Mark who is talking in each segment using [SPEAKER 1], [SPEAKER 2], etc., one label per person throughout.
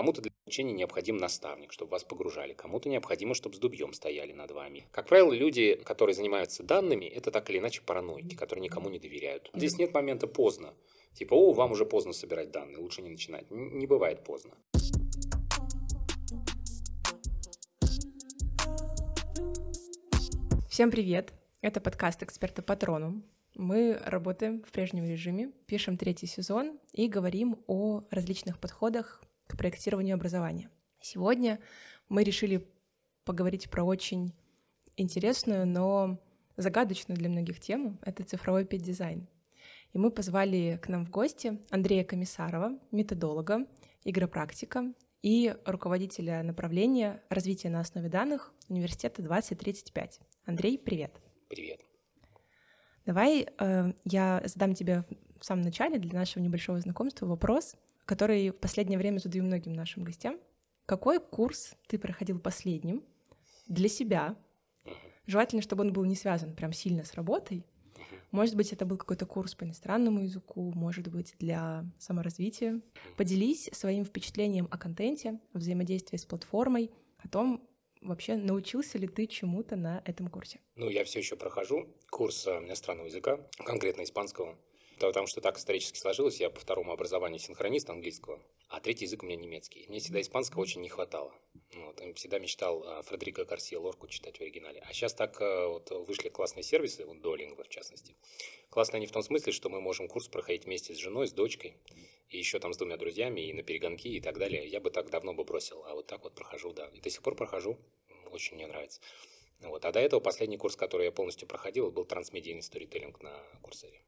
[SPEAKER 1] Кому-то для обучения необходим наставник, чтобы вас погружали. Кому-то необходимо, чтобы с дубьем стояли над вами. Как правило, люди, которые занимаются данными, это так или иначе параноики, которые никому не доверяют. Здесь нет момента поздно. Типа, о, вам уже поздно собирать данные, лучше не начинать. Не бывает поздно.
[SPEAKER 2] Всем привет! Это подкаст «Эксперта Патрону». Мы работаем в прежнем режиме, пишем третий сезон и говорим о различных подходах к проектированию образования. Сегодня мы решили поговорить про очень интересную, но загадочную для многих тему — это цифровой педдизайн. И мы позвали к нам в гости Андрея Комиссарова, методолога, игропрактика и руководителя направления развития на основе данных Университета 2035. Андрей, привет.
[SPEAKER 1] Привет.
[SPEAKER 2] Давай э, я задам тебе в самом начале для нашего небольшого знакомства вопрос, который в последнее время задаю многим нашим гостям. Какой курс ты проходил последним для себя? Желательно, чтобы он был не связан прям сильно с работой. Может быть, это был какой-то курс по иностранному языку, может быть, для саморазвития. Поделись своим впечатлением о контенте, о взаимодействии с платформой, о том, вообще научился ли ты чему-то на этом курсе?
[SPEAKER 1] Ну, я все еще прохожу курс э, иностранного языка, конкретно испанского. Потому что так исторически сложилось, я по второму образованию синхронист английского, а третий язык у меня немецкий. Мне всегда испанского очень не хватало. Вот, всегда мечтал э, Фредерико Гарсия Лорку читать в оригинале. А сейчас так э, вот вышли классные сервисы, вот Duolingo в частности. Классные они в том смысле, что мы можем курс проходить вместе с женой, с дочкой, и еще там с двумя друзьями, и на перегонки, и так далее. Я бы так давно бы бросил, а вот так вот прохожу, да. И до сих пор прохожу, очень мне нравится. Вот. А до этого последний курс, который я полностью проходил, был трансмедийный сторителлинг на Курсере.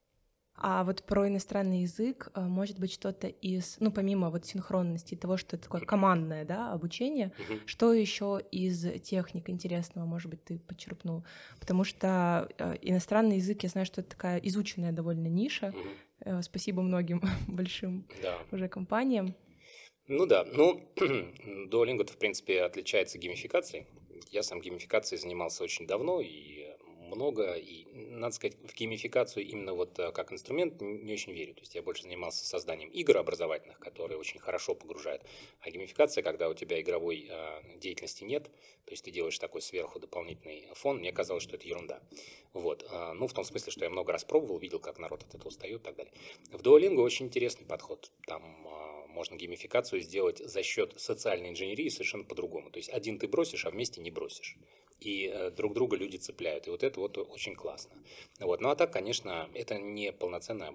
[SPEAKER 2] А вот про иностранный язык, э, может быть, что-то из, ну, помимо вот синхронности, того, что это такое командное, да, обучение, uh-huh. что еще из техник интересного, может быть, ты почерпнул? Потому что э, иностранный язык, я знаю, что это такая изученная довольно ниша. Uh-huh. Спасибо многим большим да. уже компаниям.
[SPEAKER 1] Ну да, ну, Duolingo, в принципе, отличается геймификацией. Я сам геймификацией занимался очень давно и много, и, надо сказать, в геймификацию именно вот э, как инструмент не очень верю. То есть я больше занимался созданием игр образовательных, которые очень хорошо погружают. А геймификация, когда у тебя игровой э, деятельности нет, то есть ты делаешь такой сверху дополнительный фон, мне казалось, что это ерунда. Вот. Э, ну, в том смысле, что я много раз пробовал, видел, как народ от этого устает и так далее. В Duolingo очень интересный подход. Там э, можно геймификацию сделать за счет социальной инженерии совершенно по-другому. То есть один ты бросишь, а вместе не бросишь и э, друг друга люди цепляют. И вот это вот очень классно. Вот. Ну а так, конечно, это не полноценное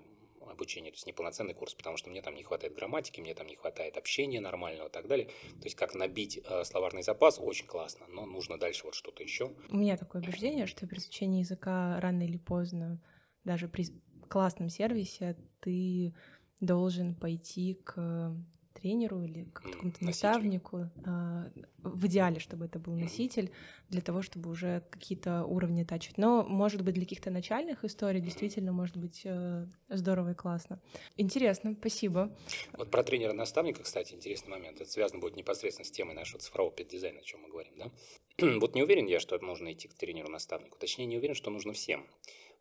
[SPEAKER 1] обучение, то есть не полноценный курс, потому что мне там не хватает грамматики, мне там не хватает общения нормального и так далее. То есть как набить э, словарный запас очень классно, но нужно дальше вот что-то еще.
[SPEAKER 2] У меня такое убеждение, что при изучении языка рано или поздно, даже при классном сервисе, ты должен пойти к тренеру или к какому-то наставнику, а, в идеале, чтобы это был носитель, для того, чтобы уже какие-то уровни тачить. Но, может быть, для каких-то начальных историй действительно может быть э, здорово и классно. Интересно, спасибо.
[SPEAKER 1] Вот про тренера-наставника, кстати, интересный момент. Это связано будет непосредственно с темой нашего цифрового педдизайна, о чем мы говорим, да? вот не уверен я, что нужно идти к тренеру-наставнику. Точнее, не уверен, что нужно всем.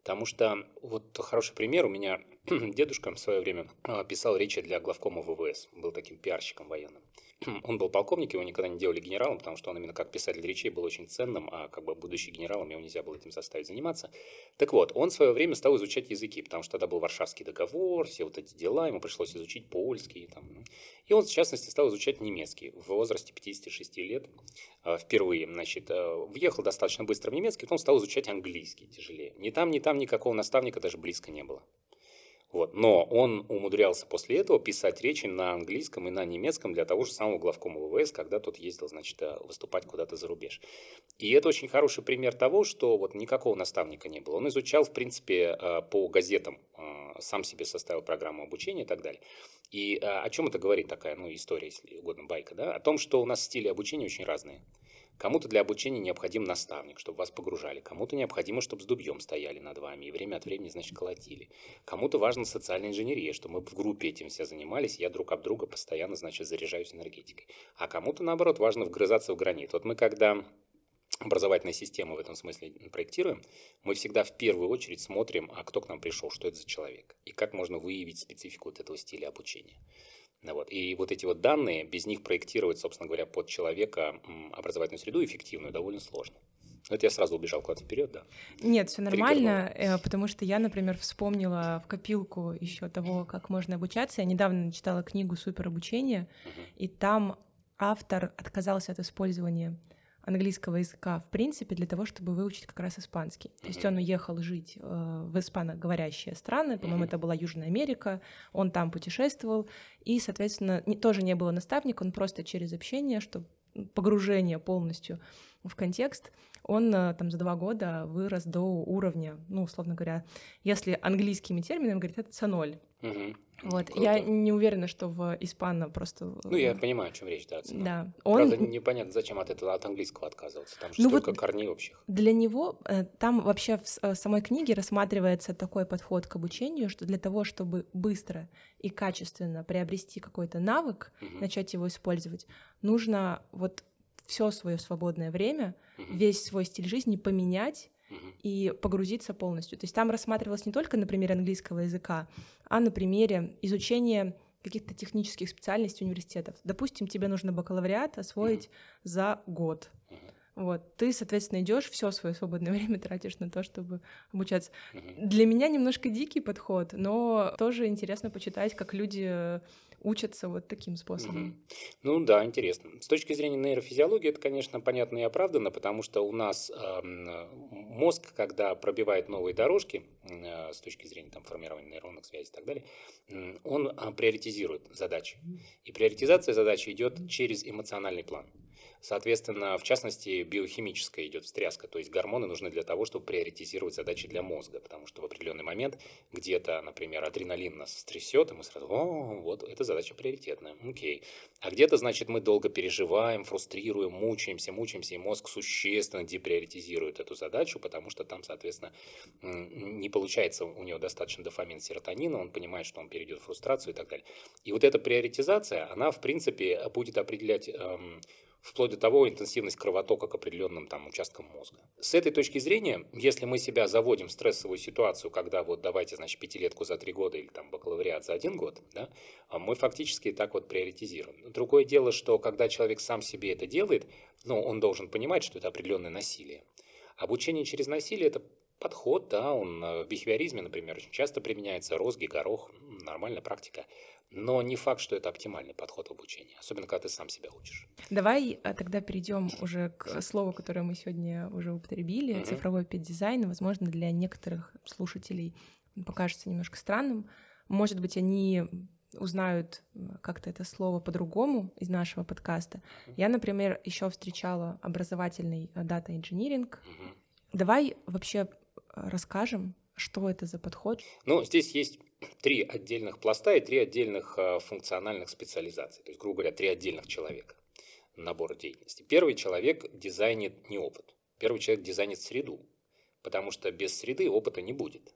[SPEAKER 1] Потому что вот хороший пример, у меня дедушка в свое время а, писал речи для главкома ВВС, был таким пиарщиком военным. Он был полковник, его никогда не делали генералом, потому что он именно как писатель речей был очень ценным, а как бы будущий генералом его нельзя было этим заставить заниматься. Так вот, он в свое время стал изучать языки, потому что тогда был Варшавский договор, все вот эти дела, ему пришлось изучить польский. Там. И он, в частности, стал изучать немецкий в возрасте 56 лет а, впервые. Значит, а, въехал достаточно быстро в немецкий, потом стал изучать английский тяжелее. Ни там, ни там никакого наставника даже близко не было. Вот. Но он умудрялся после этого писать речи на английском и на немецком для того же самого главкома ВВС, когда тот ездил, значит, э, выступать куда-то за рубеж. И это очень хороший пример того, что вот никакого наставника не было. Он изучал, в принципе, э, по газетам, э, сам себе составил программу обучения и так далее. И о чем это говорит такая, ну, история, если угодно, байка, да? О том, что у нас стили обучения очень разные. Кому-то для обучения необходим наставник, чтобы вас погружали. Кому-то необходимо, чтобы с дубьем стояли над вами и время от времени, значит, колотили. Кому-то важна социальная инженерия, что мы в группе этим все занимались, я друг об друга постоянно, значит, заряжаюсь энергетикой. А кому-то, наоборот, важно вгрызаться в гранит. Вот мы когда образовательные системы в этом смысле проектируем, мы всегда в первую очередь смотрим, а кто к нам пришел, что это за человек, и как можно выявить специфику вот этого стиля обучения. Вот. И вот эти вот данные, без них проектировать, собственно говоря, под человека образовательную среду эффективную довольно сложно. Это я сразу убежал куда-то вперед, да?
[SPEAKER 2] Нет, все нормально. Э, потому что я, например, вспомнила в копилку еще того, как можно обучаться. Я недавно читала книгу Супер обучение, угу. и там автор отказался от использования английского языка в принципе для того, чтобы выучить как раз испанский. То есть он уехал жить э, в испаноговорящие страны, по-моему, это была Южная Америка, он там путешествовал, и, соответственно, не, тоже не было наставника, он просто через общение, чтобы погружение полностью в контекст, он э, там за два года вырос до уровня, ну, условно говоря, если английскими терминами говорить, это C0. Угу. Вот, Круто. я не уверена, что в испано просто...
[SPEAKER 1] Ну, я понимаю, о чем речь, да.
[SPEAKER 2] Цена. Да.
[SPEAKER 1] Он... Правда, непонятно, зачем от этого, от английского отказываться, там же ну, столько вот корней общих.
[SPEAKER 2] Для него, э, там вообще в э, самой книге рассматривается такой подход к обучению, что для того, чтобы быстро и качественно приобрести какой-то навык, угу. начать его использовать, нужно вот все свое свободное время, угу. весь свой стиль жизни поменять и погрузиться полностью. То есть там рассматривалось не только на примере английского языка, а на примере изучения каких-то технических специальностей университетов. Допустим, тебе нужно бакалавриат освоить за год. Вот, ты, соответственно, идешь, все свое свободное время тратишь на то, чтобы обучаться. Для меня немножко дикий подход, но тоже интересно почитать, как люди учатся вот таким способом. Угу.
[SPEAKER 1] Ну да, интересно. С точки зрения нейрофизиологии это, конечно, понятно и оправдано, потому что у нас э, мозг, когда пробивает новые дорожки э, с точки зрения там, формирования нейронных связей и так далее, э, он э, приоритизирует задачи. И приоритизация задачи идет через эмоциональный план. Соответственно, в частности, биохимическая идет встряска, то есть гормоны нужны для того, чтобы приоритизировать задачи для мозга, потому что в определенный момент где-то, например, адреналин нас стрясет, и мы сразу, о, вот, эта задача приоритетная, окей. А где-то, значит, мы долго переживаем, фрустрируем, мучаемся, мучаемся, и мозг существенно деприоритизирует эту задачу, потому что там, соответственно, не получается у него достаточно дофамин, серотонина, он понимает, что он перейдет в фрустрацию и так далее. И вот эта приоритизация, она, в принципе, будет определять эм, вплоть до того интенсивность кровотока к определенным там участкам мозга. С этой точки зрения, если мы себя заводим в стрессовую ситуацию, когда вот давайте, значит, пятилетку за три года или там бакалавриат за один год, да, а мы фактически так вот приоритизируем. Другое дело, что когда человек сам себе это делает, ну, он должен понимать, что это определенное насилие. Обучение через насилие – это подход, да, он э, в бихевиоризме, например, очень часто применяется, розги, горох, нормальная практика. Но не факт, что это оптимальный подход в обучении, особенно когда ты сам себя учишь.
[SPEAKER 2] Давай а, тогда перейдем уже к слову, которое мы сегодня уже употребили, mm-hmm. цифровой педдизайн. Возможно, для некоторых слушателей покажется немножко странным. Может быть, они узнают как-то это слово по-другому из нашего подкаста. Mm-hmm. Я, например, еще встречала образовательный дата-инжиниринг. Mm-hmm. Давай вообще расскажем, что это за подход?
[SPEAKER 1] Ну, здесь есть три отдельных пласта и три отдельных э, функциональных специализации. То есть, грубо говоря, три отдельных человека набор деятельности. Первый человек дизайнит не опыт. Первый человек дизайнит среду, потому что без среды опыта не будет.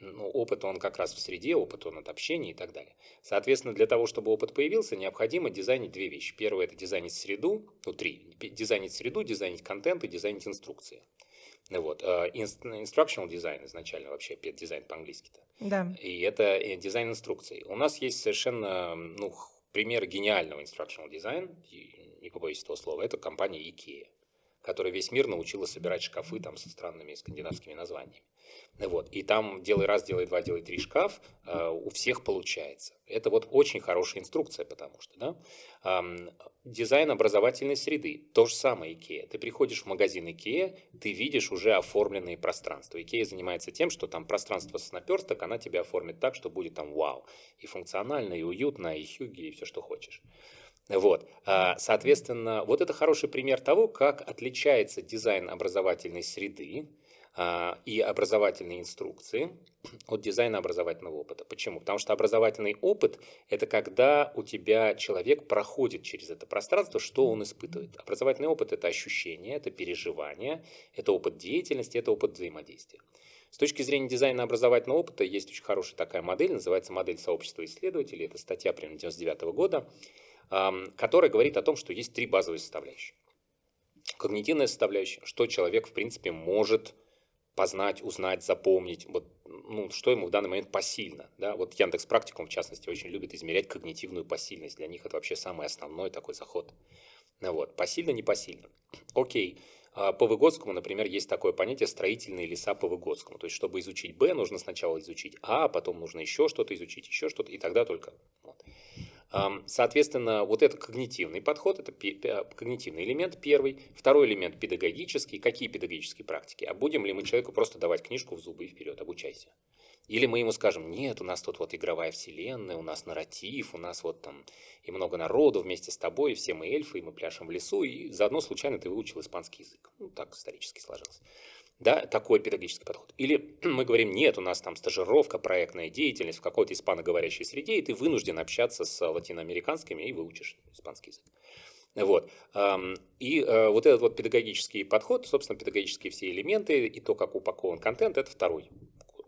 [SPEAKER 1] Ну, опыт он как раз в среде, опыт он от общения и так далее. Соответственно, для того, чтобы опыт появился, необходимо дизайнить две вещи. Первое – это дизайнить среду, ну, три. Дизайнить среду, дизайнить контент и дизайнить инструкции. Вот. Э, instructional дизайн изначально вообще, дизайн по-английски-то.
[SPEAKER 2] Да.
[SPEAKER 1] И это э, дизайн инструкций. У нас есть совершенно ну, пример гениального instructional дизайна, не побоюсь этого слова, это компания IKEA которая весь мир научила собирать шкафы там со странными скандинавскими названиями. Вот. И там делай раз, делай два, делай три шкаф, э, у всех получается. Это вот очень хорошая инструкция, потому что, да, дизайн образовательной среды, то же самое IKEA. Ты приходишь в магазин IKEA, ты видишь уже оформленные пространства. IKEA занимается тем, что там пространство с наперсток, она тебя оформит так, что будет там вау. И функционально, и уютно, и хюги, и все, что хочешь. Вот. А, соответственно, вот это хороший пример того, как отличается дизайн образовательной среды а, и образовательной инструкции от дизайна образовательного опыта. Почему? Потому что образовательный опыт – это когда у тебя человек проходит через это пространство, что он испытывает. Образовательный опыт – это ощущение, это переживание, это опыт деятельности, это опыт взаимодействия. С точки зрения дизайна образовательного опыта есть очень хорошая такая модель, называется модель сообщества исследователей. Это статья примерно 99 года которая говорит о том, что есть три базовые составляющие. Когнитивная составляющая, что человек, в принципе, может познать, узнать, запомнить. Вот ну, что ему в данный момент посильно. Да? Вот Яндекс Практикум, в частности, очень любит измерять когнитивную посильность. Для них это вообще самый основной такой заход. Вот. Посильно, не посильно. Окей. А по Выгодскому, например, есть такое понятие строительные леса по Выгодскому. То есть, чтобы изучить Б, нужно сначала изучить А, потом нужно еще что-то изучить, еще что-то, и тогда только. Вот. Соответственно, вот это когнитивный подход, это когнитивный элемент первый. Второй элемент педагогический. Какие педагогические практики? А будем ли мы человеку просто давать книжку в зубы и вперед, обучайся? Или мы ему скажем, нет, у нас тут вот игровая вселенная, у нас нарратив, у нас вот там и много народу вместе с тобой, и все мы эльфы, и мы пляшем в лесу, и заодно случайно ты выучил испанский язык. Ну, так исторически сложилось. Да, такой педагогический подход. Или мы говорим, нет, у нас там стажировка, проектная деятельность в какой-то испаноговорящей среде, и ты вынужден общаться с латиноамериканскими и выучишь испанский язык. Вот. И э, вот этот вот педагогический подход, собственно, педагогические все элементы и то, как упакован контент, это второй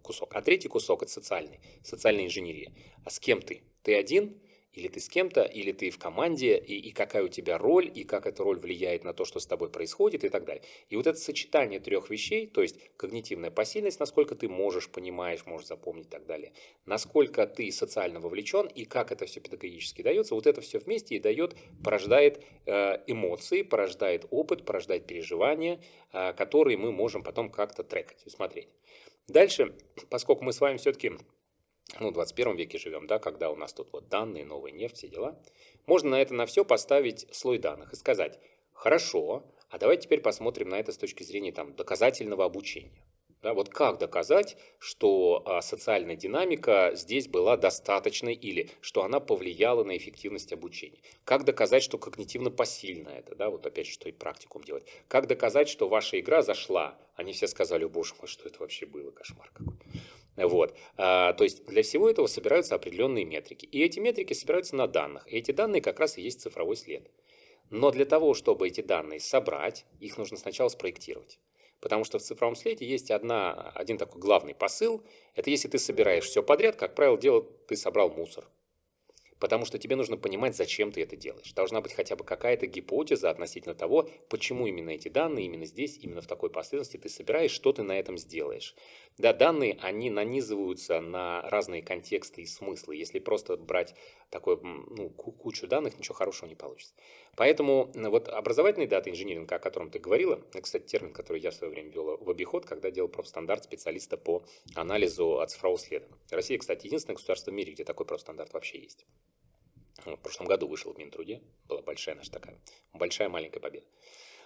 [SPEAKER 1] кусок. А третий кусок – это социальный, социальная инженерия. А с кем ты? Ты один или ты с кем-то, или ты в команде, и, и какая у тебя роль, и как эта роль влияет на то, что с тобой происходит и так далее. И вот это сочетание трех вещей, то есть когнитивная посильность, насколько ты можешь, понимаешь, можешь запомнить и так далее, насколько ты социально вовлечен, и как это все педагогически дается, вот это все вместе и дает, порождает э, эмоции, порождает опыт, порождает переживания, э, которые мы можем потом как-то трекать и смотреть. Дальше, поскольку мы с вами все-таки ну, в 21 веке живем, да, когда у нас тут вот данные, новая нефть, все дела, можно на это на все поставить слой данных и сказать, хорошо, а давайте теперь посмотрим на это с точки зрения там, доказательного обучения. Да, вот как доказать, что а, социальная динамика здесь была достаточной или что она повлияла на эффективность обучения? Как доказать, что когнитивно посильно это? Да, вот опять же, что и практикум делать. Как доказать, что ваша игра зашла? Они все сказали, боже мой, что это вообще было, кошмар какой. Вот. А, то есть для всего этого собираются определенные метрики. И эти метрики собираются на данных. И эти данные как раз и есть цифровой след. Но для того, чтобы эти данные собрать, их нужно сначала спроектировать. Потому что в цифровом следе есть одна, один такой главный посыл. Это если ты собираешь все подряд, как правило, дело, ты собрал мусор. Потому что тебе нужно понимать, зачем ты это делаешь. Должна быть хотя бы какая-то гипотеза относительно того, почему именно эти данные, именно здесь, именно в такой последовательности ты собираешь, что ты на этом сделаешь. Да, данные, они нанизываются на разные контексты и смыслы. Если просто брать такой, ну, кучу данных, ничего хорошего не получится. Поэтому вот образовательный дата инжиниринг, о котором ты говорила, кстати, термин, который я в свое время вел в обиход, когда делал профстандарт специалиста по анализу от цифрового следа. Россия, кстати, единственное государство в мире, где такой профстандарт вообще есть. В прошлом году вышел в Минтруде, была большая наша такая, большая маленькая победа.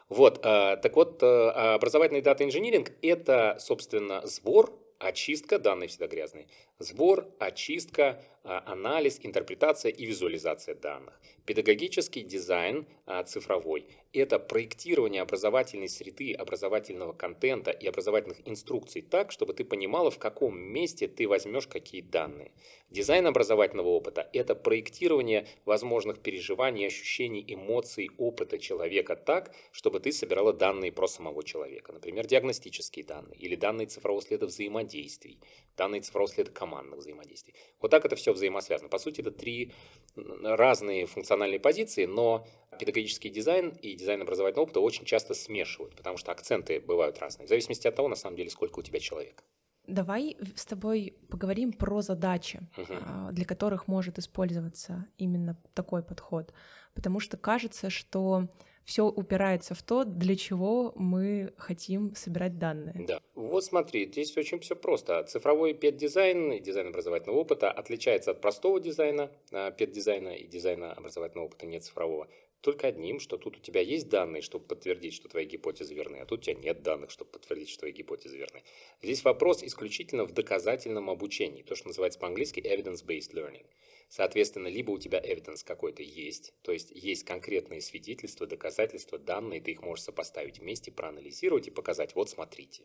[SPEAKER 1] Вот, э, так вот, э, образовательный дата инжиниринг – это, собственно, сбор, очистка, данные всегда грязные, сбор, очистка, а, анализ, интерпретация и визуализация данных. Педагогический дизайн а, цифровой – это проектирование образовательной среды, образовательного контента и образовательных инструкций так, чтобы ты понимала, в каком месте ты возьмешь какие данные. Дизайн образовательного опыта – это проектирование возможных переживаний, ощущений, эмоций, опыта человека так, чтобы ты собирала данные про самого человека. Например, диагностические данные или данные цифрового следа взаимодействий, данные цифрового следа командных взаимодействий. Вот так это все взаимосвязано. По сути, это три разные функциональные позиции, но педагогический дизайн и дизайн образовательного опыта очень часто смешивают, потому что акценты бывают разные, в зависимости от того, на самом деле, сколько у тебя человек.
[SPEAKER 2] Давай с тобой поговорим про задачи, uh-huh. для которых может использоваться именно такой подход. Потому что кажется, что все упирается в то, для чего мы хотим собирать данные.
[SPEAKER 1] Да. Вот смотри, здесь очень все просто. Цифровой педдизайн, дизайн образовательного опыта отличается от простого дизайна, а, педдизайна и дизайна образовательного опыта не цифрового только одним, что тут у тебя есть данные, чтобы подтвердить, что твои гипотезы верны, а тут у тебя нет данных, чтобы подтвердить, что твои гипотезы верны. Здесь вопрос исключительно в доказательном обучении, то, что называется по-английски evidence-based learning. Соответственно, либо у тебя evidence какой-то есть, то есть есть конкретные свидетельства, доказательства, данные, ты их можешь сопоставить вместе, проанализировать и показать, вот смотрите.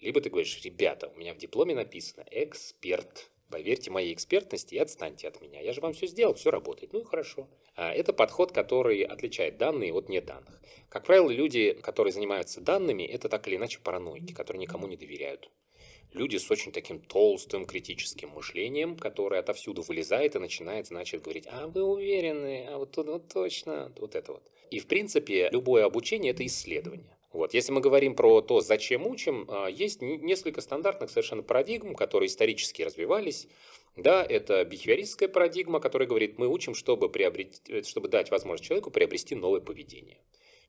[SPEAKER 1] Либо ты говоришь, ребята, у меня в дипломе написано эксперт, Поверьте моей экспертности и отстаньте от меня. Я же вам все сделал, все работает. Ну и хорошо. А, это подход, который отличает данные от неданных. Как правило, люди, которые занимаются данными, это так или иначе параноики, которые никому не доверяют. Люди с очень таким толстым критическим мышлением, которое отовсюду вылезает и начинает, значит, говорить, а вы уверены, а вот тут вот точно, вот это вот. И, в принципе, любое обучение – это исследование. Вот. Если мы говорим про то, зачем учим, а, есть несколько стандартных совершенно парадигм, которые исторически развивались. Да, это бихевиористская парадигма, которая говорит, мы учим, чтобы, приобрести, чтобы дать возможность человеку приобрести новое поведение.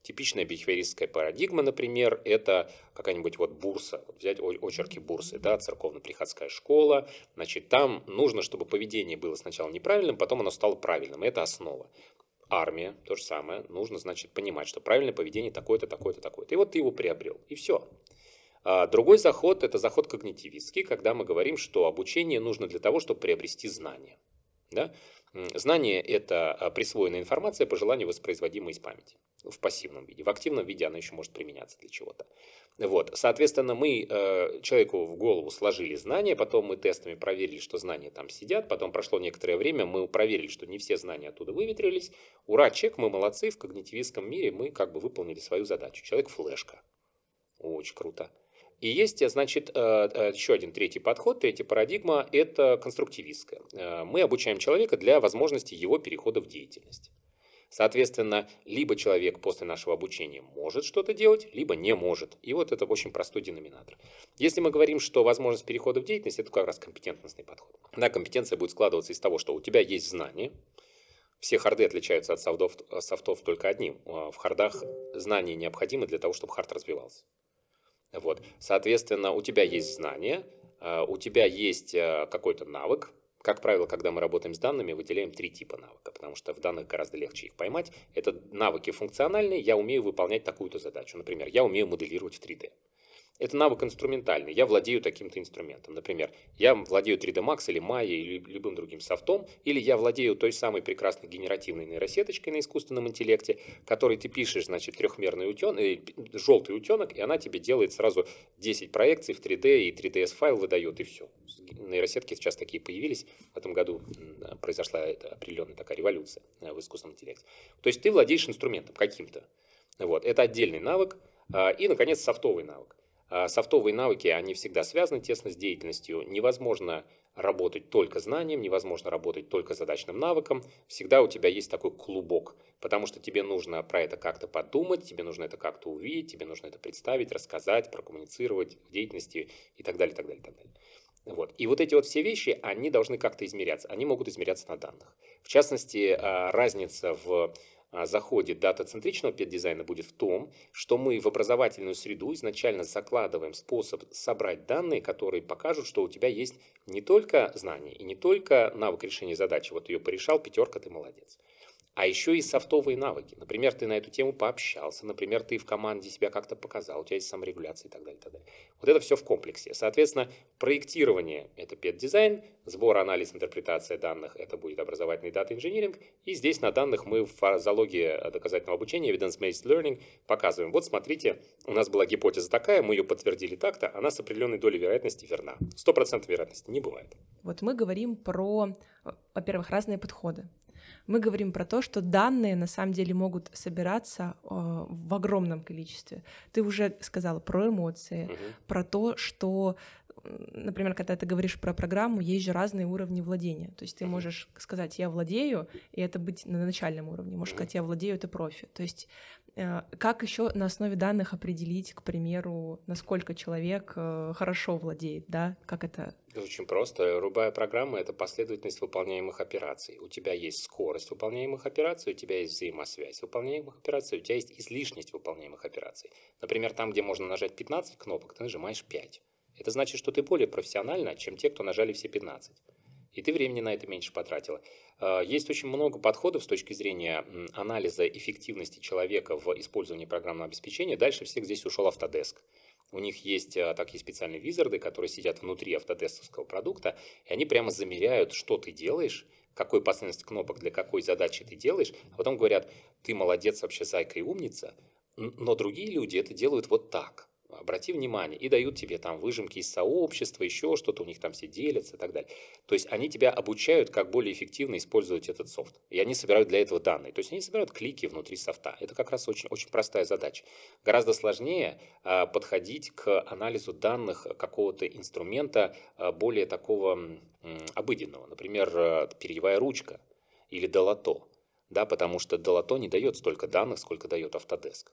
[SPEAKER 1] Типичная бихевиористская парадигма, например, это какая-нибудь вот бурса, вот взять очерки бурсы, да, церковно-приходская школа, значит, там нужно, чтобы поведение было сначала неправильным, потом оно стало правильным, это основа. Армия, то же самое, нужно, значит, понимать, что правильное поведение такое-то, такое-то, такое-то. И вот ты его приобрел, и все. А другой заход – это заход когнитивистский, когда мы говорим, что обучение нужно для того, чтобы приобрести знания. Да? Знание – это а, присвоенная информация по желанию воспроизводимая из памяти в пассивном виде. В активном виде она еще может применяться для чего-то. Вот. Соответственно, мы э, человеку в голову сложили знания, потом мы тестами проверили, что знания там сидят, потом прошло некоторое время, мы проверили, что не все знания оттуда выветрились. Ура, чек, мы молодцы, в когнитивистском мире мы как бы выполнили свою задачу. Человек флешка. Очень круто. И есть, значит, э, э, еще один третий подход, третья парадигма – это конструктивистская. Э, мы обучаем человека для возможности его перехода в деятельность. Соответственно, либо человек после нашего обучения может что-то делать, либо не может. И вот это очень простой деноминатор. Если мы говорим, что возможность перехода в деятельность – это как раз компетентностный подход. Да, компетенция будет складываться из того, что у тебя есть знания, все харды отличаются от софтов, софтов только одним. В хардах знания необходимы для того, чтобы хард развивался. Вот. Соответственно, у тебя есть знания, а, у тебя есть а, какой-то навык. Как правило, когда мы работаем с данными, выделяем три типа навыка, потому что в данных гораздо легче их поймать. Это навыки функциональные, я умею выполнять такую-то задачу. Например, я умею моделировать в 3D. Это навык инструментальный. Я владею таким-то инструментом. Например, я владею 3D Max или Maya или любым другим софтом, или я владею той самой прекрасной генеративной нейросеточкой на искусственном интеллекте, которой ты пишешь, значит, трехмерный утенок, э, желтый утенок, и она тебе делает сразу 10 проекций в 3D, и 3DS файл выдает, и все. Нейросетки сейчас такие появились. В этом году произошла эта определенная такая революция э, в искусственном интеллекте. То есть ты владеешь инструментом каким-то. Вот. Это отдельный навык. А, и, наконец, софтовый навык. А, софтовые навыки, они всегда связаны тесно с деятельностью. Невозможно работать только знанием, невозможно работать только задачным навыком. Всегда у тебя есть такой клубок, потому что тебе нужно про это как-то подумать, тебе нужно это как-то увидеть, тебе нужно это представить, рассказать, прокоммуницировать в деятельности и так далее, так далее, так далее. Вот. И вот эти вот все вещи, они должны как-то измеряться. Они могут измеряться на данных. В частности, а, разница в заходе дата-центричного педдизайна будет в том, что мы в образовательную среду изначально закладываем способ собрать данные, которые покажут, что у тебя есть не только знания и не только навык решения задачи, вот ее порешал, пятерка, ты молодец, а еще и софтовые навыки. Например, ты на эту тему пообщался, например, ты в команде себя как-то показал, у тебя есть саморегуляция и так далее. И так далее. Вот это все в комплексе. Соответственно, проектирование – это педдизайн, сбор, анализ, интерпретация данных – это будет образовательный дата-инжиниринг, и здесь на данных мы в залоге доказательного обучения, evidence-based learning, показываем, вот смотрите, у нас была гипотеза такая, мы ее подтвердили так-то, она с определенной долей вероятности верна. 100% вероятности не бывает.
[SPEAKER 2] Вот мы говорим про, во-первых, разные подходы мы говорим про то, что данные на самом деле могут собираться э, в огромном количестве. Ты уже сказала про эмоции, угу. про то, что например, когда ты говоришь про программу, есть же разные уровни владения. То есть ты можешь сказать, я владею, и это быть на начальном уровне. Можешь сказать, я владею, это профи. То есть как еще на основе данных определить, к примеру, насколько человек э, хорошо владеет, да? Как это?
[SPEAKER 1] Очень просто. Любая программа – это последовательность выполняемых операций. У тебя есть скорость выполняемых операций, у тебя есть взаимосвязь выполняемых операций, у тебя есть излишность выполняемых операций. Например, там, где можно нажать 15 кнопок, ты нажимаешь 5. Это значит, что ты более профессиональна, чем те, кто нажали все 15 и ты времени на это меньше потратила. А, есть очень много подходов с точки зрения анализа эффективности человека в использовании программного обеспечения. Дальше всех здесь ушел Autodesk. У них есть а, такие специальные визарды, которые сидят внутри автодесковского продукта, и они прямо замеряют, что ты делаешь, какой последовательность кнопок для какой задачи ты делаешь, а потом говорят, ты молодец, вообще зайка и умница, но другие люди это делают вот так обрати внимание, и дают тебе там выжимки из сообщества, еще что-то, у них там все делятся и так далее. То есть они тебя обучают, как более эффективно использовать этот софт. И они собирают для этого данные. То есть они собирают клики внутри софта. Это как раз очень, очень простая задача. Гораздо сложнее а, подходить к анализу данных какого-то инструмента а, более такого м, обыденного. Например, а, перьевая ручка или долото. Да, потому что долото не дает столько данных, сколько дает Autodesk.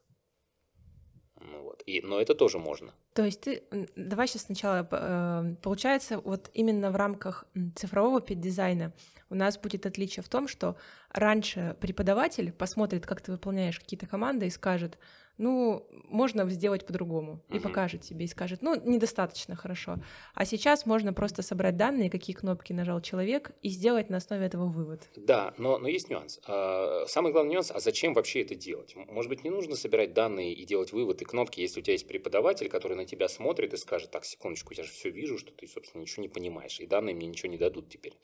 [SPEAKER 1] И, но это тоже можно.
[SPEAKER 2] То есть ты, давай сейчас сначала, э, получается, вот именно в рамках цифрового педдизайна у нас будет отличие в том, что раньше преподаватель посмотрит, как ты выполняешь какие-то команды и скажет, ну, можно сделать по-другому, и покажет тебе, и скажет, ну, недостаточно хорошо. А сейчас можно просто собрать данные, какие кнопки нажал человек, и сделать на основе этого вывод.
[SPEAKER 1] Да, но, но есть нюанс. А, самый главный нюанс, а зачем вообще это делать? Может быть, не нужно собирать данные и делать вывод и кнопки, если у тебя есть преподаватель, который на тебя смотрит и скажет, так, секундочку, я же все вижу, что ты, собственно, ничего не понимаешь, и данные мне ничего не дадут теперь.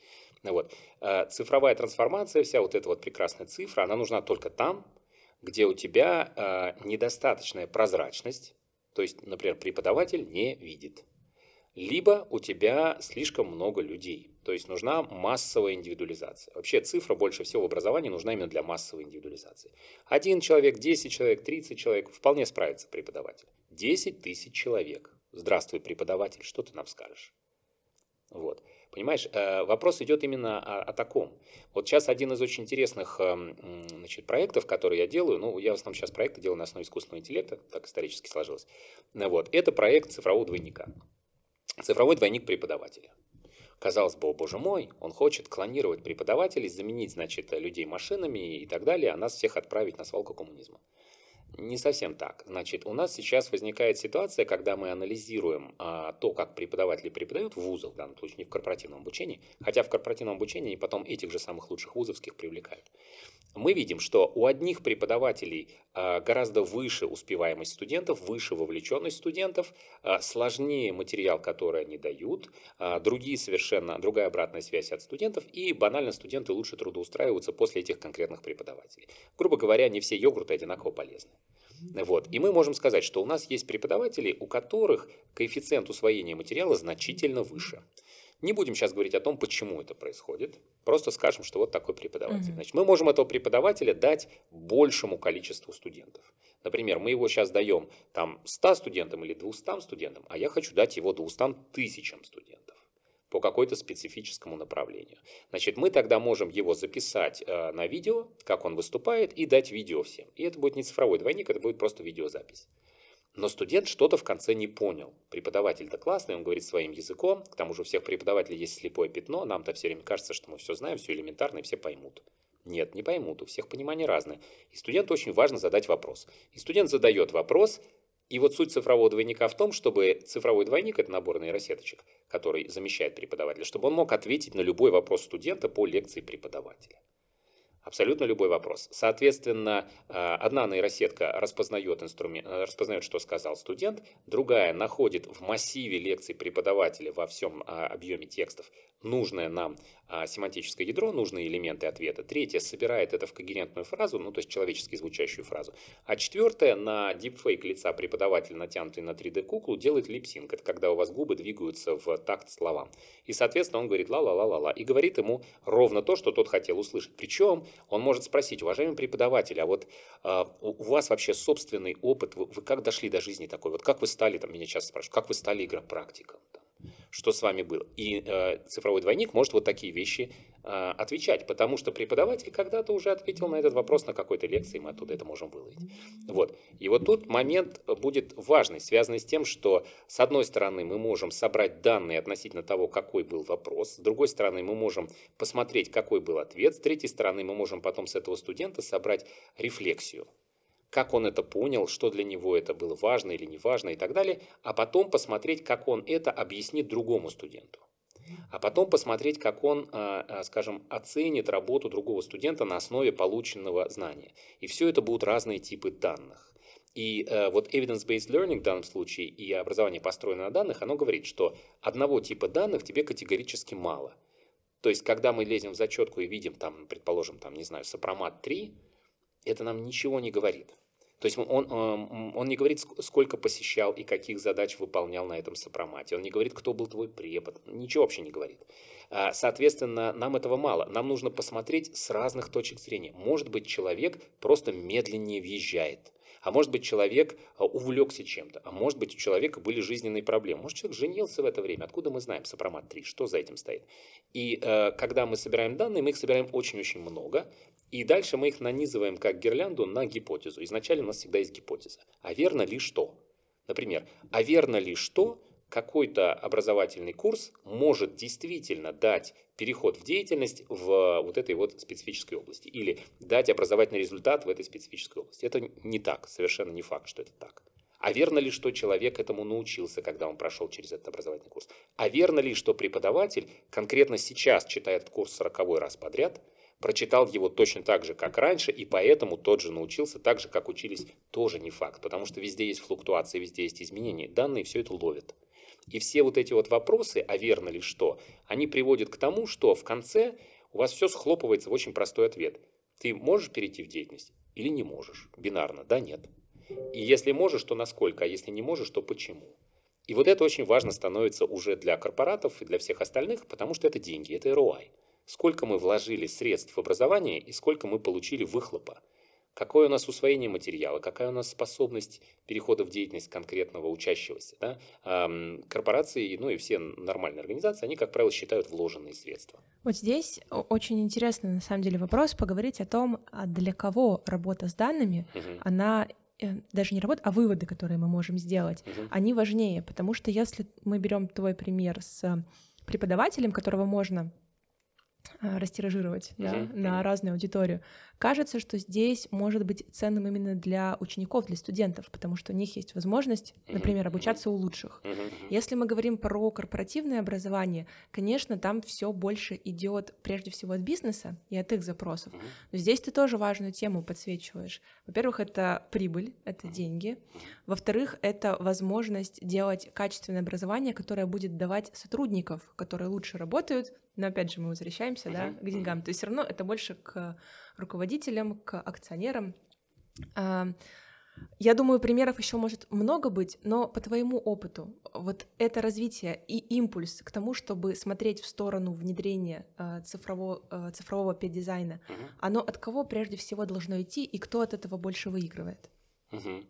[SPEAKER 1] Вот. А, цифровая трансформация, вся вот эта вот прекрасная цифра, она нужна только там, где у тебя э, недостаточная прозрачность, то есть, например, преподаватель не видит, либо у тебя слишком много людей, то есть нужна массовая индивидуализация. Вообще цифра больше всего в образовании нужна именно для массовой индивидуализации. Один человек, 10 человек, 30 человек вполне справится преподаватель. 10 тысяч человек. Здравствуй, преподаватель, что ты нам скажешь? Вот. Понимаешь, э, вопрос идет именно о, о таком. Вот сейчас один из очень интересных эм, значит, проектов, которые я делаю, ну, я в основном сейчас проекты делаю на основе искусственного интеллекта, так исторически сложилось. Вот. Это проект цифрового двойника. Цифровой двойник преподавателя. Казалось бы, о боже мой, он хочет клонировать преподавателей, заменить, значит, людей машинами и так далее, а нас всех отправить на свалку коммунизма. Не совсем так. Значит, у нас сейчас возникает ситуация, когда мы анализируем а, то, как преподаватели преподают в вузах, в данном случае не в корпоративном обучении, хотя в корпоративном обучении потом этих же самых лучших вузовских привлекают. Мы видим, что у одних преподавателей а, гораздо выше успеваемость студентов, выше вовлеченность студентов, а, сложнее материал, который они дают, а, другие совершенно, другая обратная связь от студентов, и банально студенты лучше трудоустраиваются после этих конкретных преподавателей. Грубо говоря, не все йогурты одинаково полезны. Вот. И мы можем сказать, что у нас есть преподаватели, у которых коэффициент усвоения материала значительно выше. Не будем сейчас говорить о том, почему это происходит. Просто скажем, что вот такой преподаватель. Значит, мы можем этого преподавателя дать большему количеству студентов. Например, мы его сейчас даем там 100 студентам или 200 студентам, а я хочу дать его 200 тысячам студентов по какой-то специфическому направлению. Значит, мы тогда можем его записать э, на видео, как он выступает, и дать видео всем. И это будет не цифровой двойник, это будет просто видеозапись. Но студент что-то в конце не понял. Преподаватель-то классный, он говорит своим языком. К тому же у всех преподавателей есть слепое пятно. Нам-то все время кажется, что мы все знаем, все элементарно, и все поймут. Нет, не поймут, у всех понимание разное. И студенту очень важно задать вопрос. И студент задает вопрос, и вот суть цифрового двойника в том, чтобы цифровой двойник, это набор нейросеточек, который замещает преподавателя, чтобы он мог ответить на любой вопрос студента по лекции преподавателя. Абсолютно любой вопрос. Соответственно, э, одна нейросетка распознает, инструмент, э, распознает, что сказал студент, другая находит в массиве лекций преподавателя во всем а, объеме текстов нужное нам а, семантическое ядро, нужные элементы ответа. Третье собирает это в когерентную фразу, ну то есть человечески звучащую фразу. А четвертое на дипфейк лица преподавателя, натянутый на 3D-куклу, делает липсинг. Это когда у вас губы двигаются в такт словам. И, соответственно, он говорит ла-ла-ла-ла-ла. И говорит ему ровно то, что тот хотел услышать. Причем он может спросить, уважаемый преподаватель, а вот а, у вас вообще собственный опыт, вы, вы как дошли до жизни такой? Вот как вы стали, там меня часто спрашивают, как вы стали игропрактиком? Что с вами было. И э, цифровой двойник может вот такие вещи э, отвечать, потому что преподаватель когда-то уже ответил на этот вопрос на какой-то лекции, мы оттуда это можем выловить. Вот. И вот тут момент будет важный, связанный с тем, что с одной стороны мы можем собрать данные относительно того, какой был вопрос, с другой стороны мы можем посмотреть, какой был ответ, с третьей стороны мы можем потом с этого студента собрать рефлексию как он это понял, что для него это было важно или не важно и так далее, а потом посмотреть, как он это объяснит другому студенту. А потом посмотреть, как он, а, а, скажем, оценит работу другого студента на основе полученного знания. И все это будут разные типы данных. И э, вот evidence-based learning в данном случае и образование построено на данных, оно говорит, что одного типа данных тебе категорически мало. То есть, когда мы лезем в зачетку и видим, там, предположим, там, не знаю, сопромат 3, это нам ничего не говорит. То есть он, эм, он не говорит, сколько посещал и каких задач выполнял на этом сопромате. Он не говорит, кто был твой препод. Ничего вообще не говорит. А, соответственно, нам этого мало. Нам нужно посмотреть с разных точек зрения. Может быть, человек просто медленнее въезжает. А может быть, человек а, увлекся чем-то. А может быть, у человека были жизненные проблемы. Может, человек женился в это время. Откуда мы знаем сопромат 3? Что за этим стоит? И э, когда мы собираем данные, мы их собираем очень-очень много. И дальше мы их нанизываем как гирлянду на гипотезу. Изначально у нас всегда есть гипотеза. А верно ли что? Например, а верно ли, что какой-то образовательный курс может действительно дать переход в деятельность в вот этой вот специфической области или дать образовательный результат в этой специфической области. Это не так, совершенно не факт, что это так. А верно ли, что человек этому научился, когда он прошел через этот образовательный курс? А верно ли, что преподаватель конкретно сейчас читает курс сороковой раз подряд, прочитал его точно так же, как раньше, и поэтому тот же научился так же, как учились, тоже не факт, потому что везде есть флуктуации, везде есть изменения. Данные все это ловят. И все вот эти вот вопросы, а верно ли что, они приводят к тому, что в конце у вас все схлопывается в очень простой ответ. Ты можешь перейти в деятельность или не можешь? Бинарно, да, нет. И если можешь, то насколько, а если не можешь, то почему? И вот это очень важно становится уже для корпоратов и для всех остальных, потому что это деньги, это ROI. Сколько мы вложили средств в образование и сколько мы получили выхлопа какое у нас усвоение материала, какая у нас способность перехода в деятельность конкретного учащегося. Да? Корпорации, ну и все нормальные организации, они, как правило, считают вложенные средства.
[SPEAKER 2] Вот здесь очень интересный, на самом деле, вопрос поговорить о том, а для кого работа с данными, угу. она э, даже не работа, а выводы, которые мы можем сделать, угу. они важнее, потому что если мы берем твой пример с преподавателем, которого можно а, растиражировать да, uh-huh. на разную аудиторию. Кажется, что здесь может быть ценным именно для учеников, для студентов, потому что у них есть возможность, например, обучаться у лучших. Если мы говорим про корпоративное образование, конечно, там все больше идет прежде всего от бизнеса и от их запросов. Но здесь ты тоже важную тему подсвечиваешь. Во-первых, это прибыль, это деньги. Во-вторых, это возможность делать качественное образование, которое будет давать сотрудников, которые лучше работают, но опять же мы возвращаемся да, к деньгам. То есть все равно это больше к руководителям, к акционерам. А, я думаю, примеров еще может много быть, но по твоему опыту, вот это развитие и импульс к тому, чтобы смотреть в сторону внедрения а, цифрового, а, цифрового педдизайна, uh-huh. оно от кого прежде всего должно идти и кто от этого больше выигрывает?
[SPEAKER 1] Uh-huh.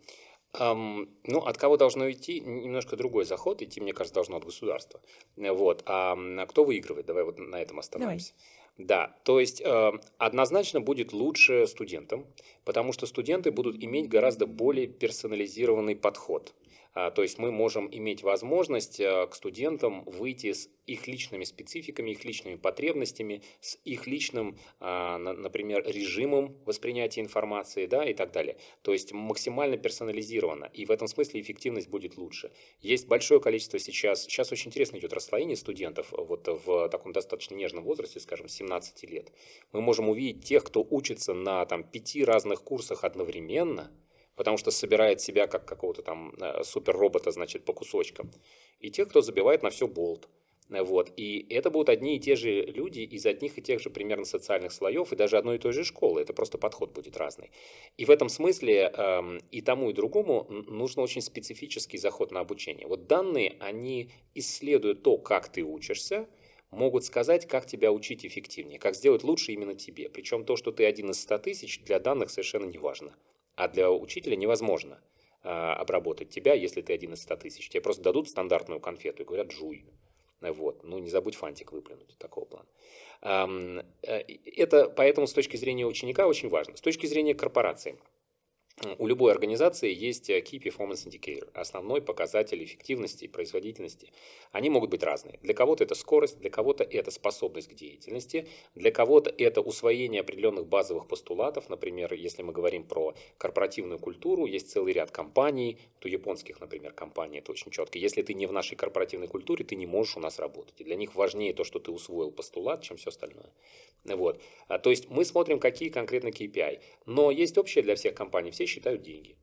[SPEAKER 1] Um, ну, от кого должно идти? Немножко другой заход. Идти, мне кажется, должно от государства. Вот. А кто выигрывает? Давай вот на этом остановимся. Давай. Да, то есть э, однозначно будет лучше студентам, потому что студенты будут иметь гораздо более персонализированный подход. А, то есть мы можем иметь возможность э, к студентам выйти с их личными спецификами, их личными потребностями, с их личным, а, например, режимом воспринятия информации да, и так далее. То есть максимально персонализировано, и в этом смысле эффективность будет лучше. Есть большое количество сейчас, сейчас очень интересно идет расслоение студентов вот в таком достаточно нежном возрасте, скажем, 17 лет. Мы можем увидеть тех, кто учится на там, пяти разных курсах одновременно – потому что собирает себя как какого-то там э, суперробота, значит, по кусочкам. И тех, кто забивает на все болт. Вот. И это будут одни и те же люди из одних и тех же примерно социальных слоев и даже одной и той же школы. Это просто подход будет разный. И в этом смысле э, и тому, и другому нужно очень специфический заход на обучение. Вот данные, они исследуют то, как ты учишься, могут сказать, как тебя учить эффективнее, как сделать лучше именно тебе. Причем то, что ты один из 100 тысяч, для данных совершенно не важно. А для учителя невозможно а, обработать тебя, если ты один из 100 тысяч. Тебе просто дадут стандартную конфету и говорят «жуй». Вот. Ну, не забудь фантик выплюнуть, такого плана. Э, это поэтому с точки зрения ученика очень важно. С точки зрения корпорации – у любой организации есть э, Key Performance Indicator, основной показатель эффективности и производительности. Они могут быть разные. Для кого-то это скорость, для кого-то это способность к деятельности, для кого-то это усвоение определенных базовых постулатов. Например, если мы говорим про корпоративную культуру, есть целый ряд компаний, то японских, например, компаний, это очень четко. Если ты не в нашей корпоративной культуре, ты не можешь у нас работать. И для них важнее то, что ты усвоил постулат, чем все остальное. Вот. А, то есть мы смотрим, какие конкретно KPI. Но есть общее для всех компаний, все считают деньги.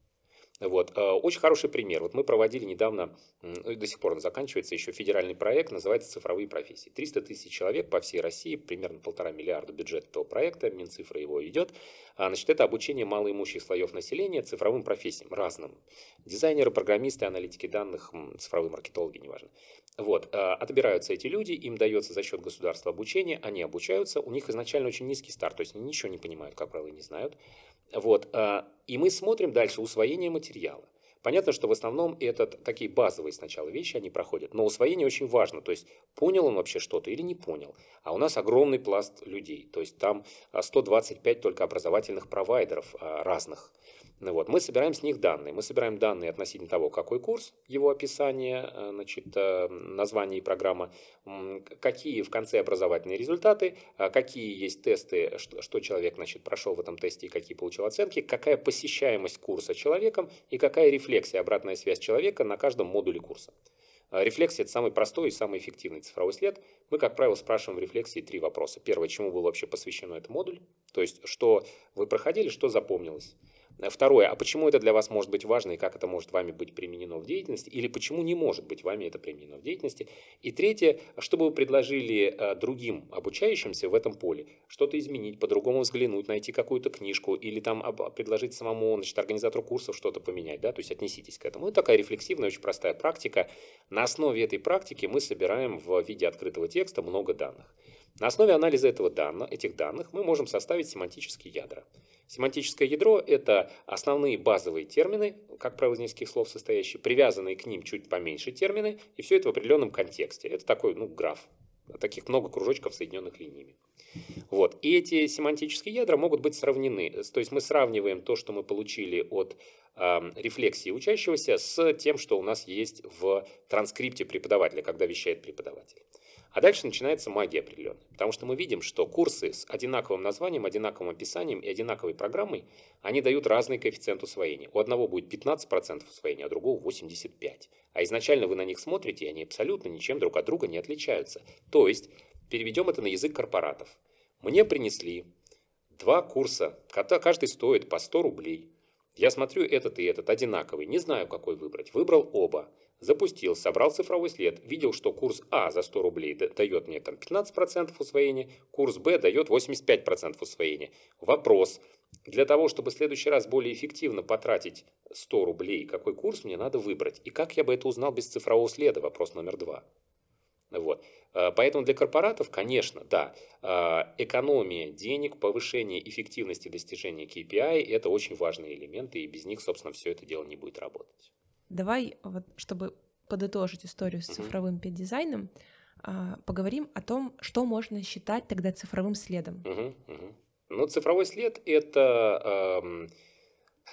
[SPEAKER 1] Вот. Э, очень хороший пример. Вот мы проводили недавно, ну, до сих пор он заканчивается, еще федеральный проект, называется «Цифровые профессии». 300 тысяч человек по всей России, примерно полтора миллиарда бюджет этого проекта, Минцифра его идет. А, значит, это обучение малоимущих слоев населения цифровым профессиям, разным. Дизайнеры, программисты, аналитики данных, цифровые маркетологи, неважно. Вот. Э, отбираются эти люди, им дается за счет государства обучение, они обучаются, у них изначально очень низкий старт, то есть они ничего не понимают, как правило, не знают. Вот. А, и мы смотрим дальше усвоение материала. Понятно, что в основном это такие базовые сначала вещи они проходят, но усвоение очень важно, то есть понял он вообще что-то или не понял. А у нас огромный пласт людей, то есть там 125 только образовательных провайдеров а, разных. Ну вот. Мы собираем с них данные. Мы собираем данные относительно того, какой курс, его описание, э, значит, э, название и программа, какие в конце образовательные результаты, а какие есть тесты, что, человек значит, прошел в этом тесте и какие получил оценки, какая посещаемость курса человеком и какая рефлексия, обратная связь человека на каждом модуле курса. А рефлексия – это самый простой и самый эффективный цифровой след. Мы, как правило, спрашиваем в рефлексии три вопроса. Первое, чему был вообще посвящен этот модуль, то есть, что вы проходили, что запомнилось. Второе, а почему это для вас может быть важно и как это может вами быть применено в деятельности, или почему не может быть вами это применено в деятельности. И третье, чтобы вы предложили э, другим обучающимся в этом поле что-то изменить, по-другому взглянуть, найти какую-то книжку или там предложить самому значит, организатору курсов что-то поменять, да, то есть отнеситесь к этому. Это такая рефлексивная, очень простая практика. На основе этой практики мы собираем в виде открытого текста много данных. На основе анализа этого данных, этих данных мы можем составить семантические ядра. Семантическое ядро – это основные базовые термины, как правило, из нескольких слов состоящие, привязанные к ним чуть поменьше термины, и все это в определенном контексте. Это такой ну, граф, таких много кружочков, соединенных линиями. Вот. И эти семантические ядра могут быть сравнены. То есть мы сравниваем то, что мы получили от рефлексии учащегося, с тем, что у нас есть в транскрипте преподавателя, когда вещает преподаватель. А дальше начинается магия определенная. Потому что мы видим, что курсы с одинаковым названием, одинаковым описанием и одинаковой программой, они дают разный коэффициент усвоения. У одного будет 15% усвоения, а другого 85%. А изначально вы на них смотрите, и они абсолютно ничем друг от друга не отличаются. То есть, переведем это на язык корпоратов. Мне принесли два курса, каждый стоит по 100 рублей. Я смотрю этот и этот одинаковый, не знаю, какой выбрать. Выбрал оба. Запустил, собрал цифровой след, видел, что курс А за 100 рублей дает мне там 15% усвоения, курс Б дает 85% усвоения. Вопрос. Для того, чтобы в следующий раз более эффективно потратить 100 рублей, какой курс мне надо выбрать? И как я бы это узнал без цифрового следа? Вопрос номер два. Вот. А, поэтому для корпоратов, конечно, да, а, экономия денег, повышение эффективности достижения KPI – это очень важные элементы, и без них, собственно, все это дело не будет работать.
[SPEAKER 2] Давай, вот, чтобы подытожить историю с цифровым а, поговорим о том, что можно считать тогда цифровым следом.
[SPEAKER 1] Угу. Ну, цифровой след – это, эм,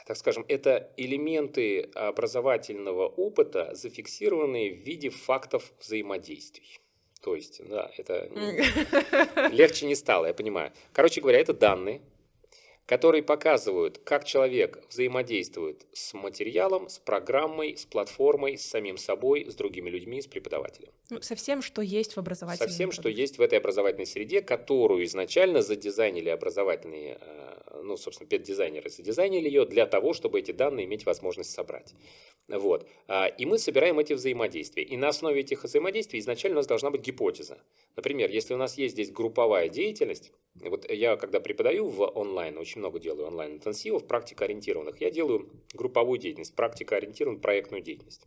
[SPEAKER 1] так скажем, это элементы образовательного опыта, зафиксированные в виде фактов взаимодействий. То есть, да, это легче не стало, я понимаю. Короче говоря, это данные, которые показывают, как человек взаимодействует с материалом, с программой, с платформой, с самим собой, с другими людьми, с преподавателем.
[SPEAKER 2] Ну, со всем, что есть в образовательной
[SPEAKER 1] Со всем, что есть в этой образовательной среде, которую изначально задизайнили образовательные, э, ну, собственно, педдизайнеры задизайнили ее для того, чтобы эти данные иметь возможность собрать. Вот. А, и мы собираем эти взаимодействия. И на основе этих взаимодействий изначально у нас должна быть гипотеза. Например, если у нас есть здесь групповая деятельность, вот я когда преподаю в онлайн, очень много делаю онлайн-интенсивов, практикоориентированных, я делаю групповую деятельность, практикоориентированную проектную деятельность.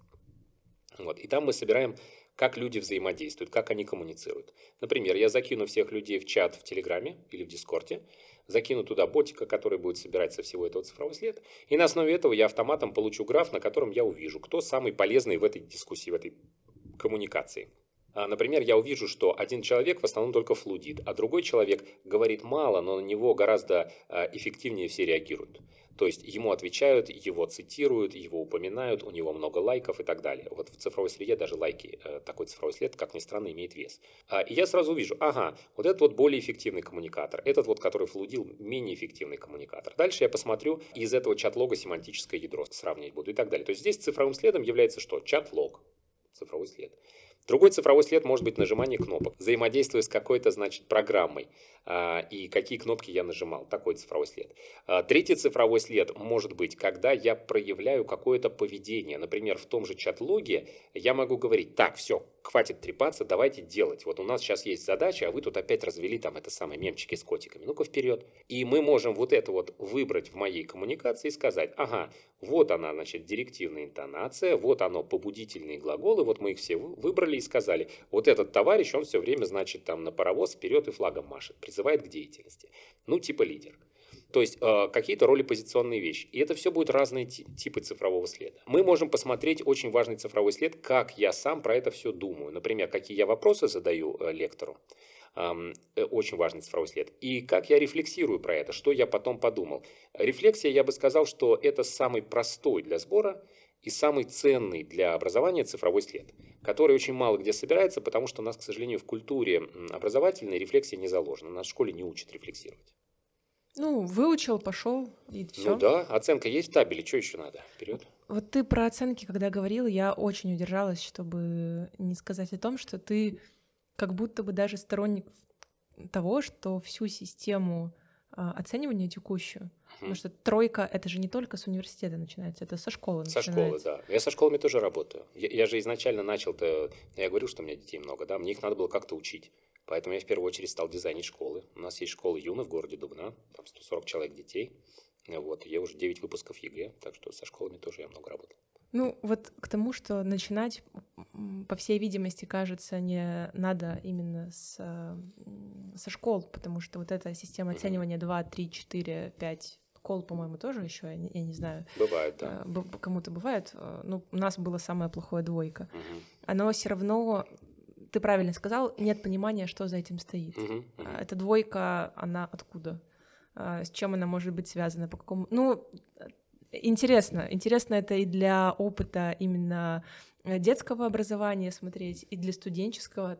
[SPEAKER 1] Вот. И там мы собираем, как люди взаимодействуют, как они коммуницируют. Например, я закину всех людей в чат в Телеграме или в Дискорде, закину туда ботика, который будет собирать со всего этого цифровой след, и на основе этого я автоматом получу граф, на котором я увижу, кто самый полезный в этой дискуссии, в этой коммуникации. А, например, я увижу, что один человек в основном только флудит, а другой человек говорит мало, но на него гораздо а, эффективнее все реагируют. То есть ему отвечают, его цитируют, его упоминают, у него много лайков и так далее. Вот в цифровой среде даже лайки, э, такой цифровой след, как ни странно, имеет вес. А, и я сразу вижу, ага, вот этот вот более эффективный коммуникатор, этот вот, который флудил, менее эффективный коммуникатор. Дальше я посмотрю, из этого чат-лога семантическое ядро сравнивать буду и так далее. То есть здесь цифровым следом является что? Чат-лог, цифровой след. Другой цифровой след может быть нажимание кнопок. Взаимодействуя с какой-то, значит, программой. А, и какие кнопки я нажимал. Такой цифровой след. А, третий цифровой след может быть, когда я проявляю какое-то поведение. Например, в том же чат-логе я могу говорить, так, все, хватит трепаться, давайте делать. Вот у нас сейчас есть задача, а вы тут опять развели там это самое мемчики с котиками. Ну-ка вперед. И мы можем вот это вот выбрать в моей коммуникации и сказать, ага, вот она, значит, директивная интонация, вот оно, побудительные глаголы, вот мы их все выбрали и сказали, вот этот товарищ, он все время, значит, там на паровоз вперед и флагом машет, призывает к деятельности. Ну, типа лидер. То есть э, какие-то роли позиционные вещи. И это все будут разные типы цифрового следа. Мы можем посмотреть очень важный цифровой след, как я сам про это все думаю. Например, какие я вопросы задаю э, лектору, Очень важный цифровой след. И как я рефлексирую про это, что я потом подумал. Рефлексия, я бы сказал, что это самый простой для сбора и самый ценный для образования цифровой след, который очень мало где собирается, потому что у нас, к сожалению, в культуре образовательной рефлексия не заложена. Нас в школе не учат рефлексировать.
[SPEAKER 2] Ну, выучил, пошел и все.
[SPEAKER 1] Ну да, оценка есть в табеле, что еще надо? Вперед.
[SPEAKER 2] Вот ты про оценки, когда говорила, я очень удержалась, чтобы не сказать о том, что ты как будто бы даже сторонник того, что всю систему а, оценивания текущую, потому что тройка это же не только с университета начинается, это со школы
[SPEAKER 1] Со
[SPEAKER 2] начинается.
[SPEAKER 1] школы, да. Я со школами тоже работаю. Я, я же изначально начал-то, я говорю, что у меня детей много, да, мне их надо было как-то учить. Поэтому я в первую очередь стал дизайнить школы. У нас есть школа Юна в городе Дубна, там 140 человек детей. Вот, я уже 9 выпусков ЕГЭ, так что со школами тоже я много работал.
[SPEAKER 2] Ну, вот к тому, что начинать, по всей видимости, кажется, не надо именно с, со школ, потому что вот эта система оценивания 2, 3, 4, 5 школ, по-моему, тоже еще, я не, я не знаю.
[SPEAKER 1] Бывает, да.
[SPEAKER 2] Кому-то бывает. Ну, у нас было самое плохое двойка. Угу. Оно все равно ты правильно сказал, нет понимания, что за этим стоит. Uh-huh, uh-huh. Эта двойка, она откуда? А, с чем она может быть связана? По какому? Ну, интересно. Интересно это и для опыта именно детского образования смотреть, и для студенческого.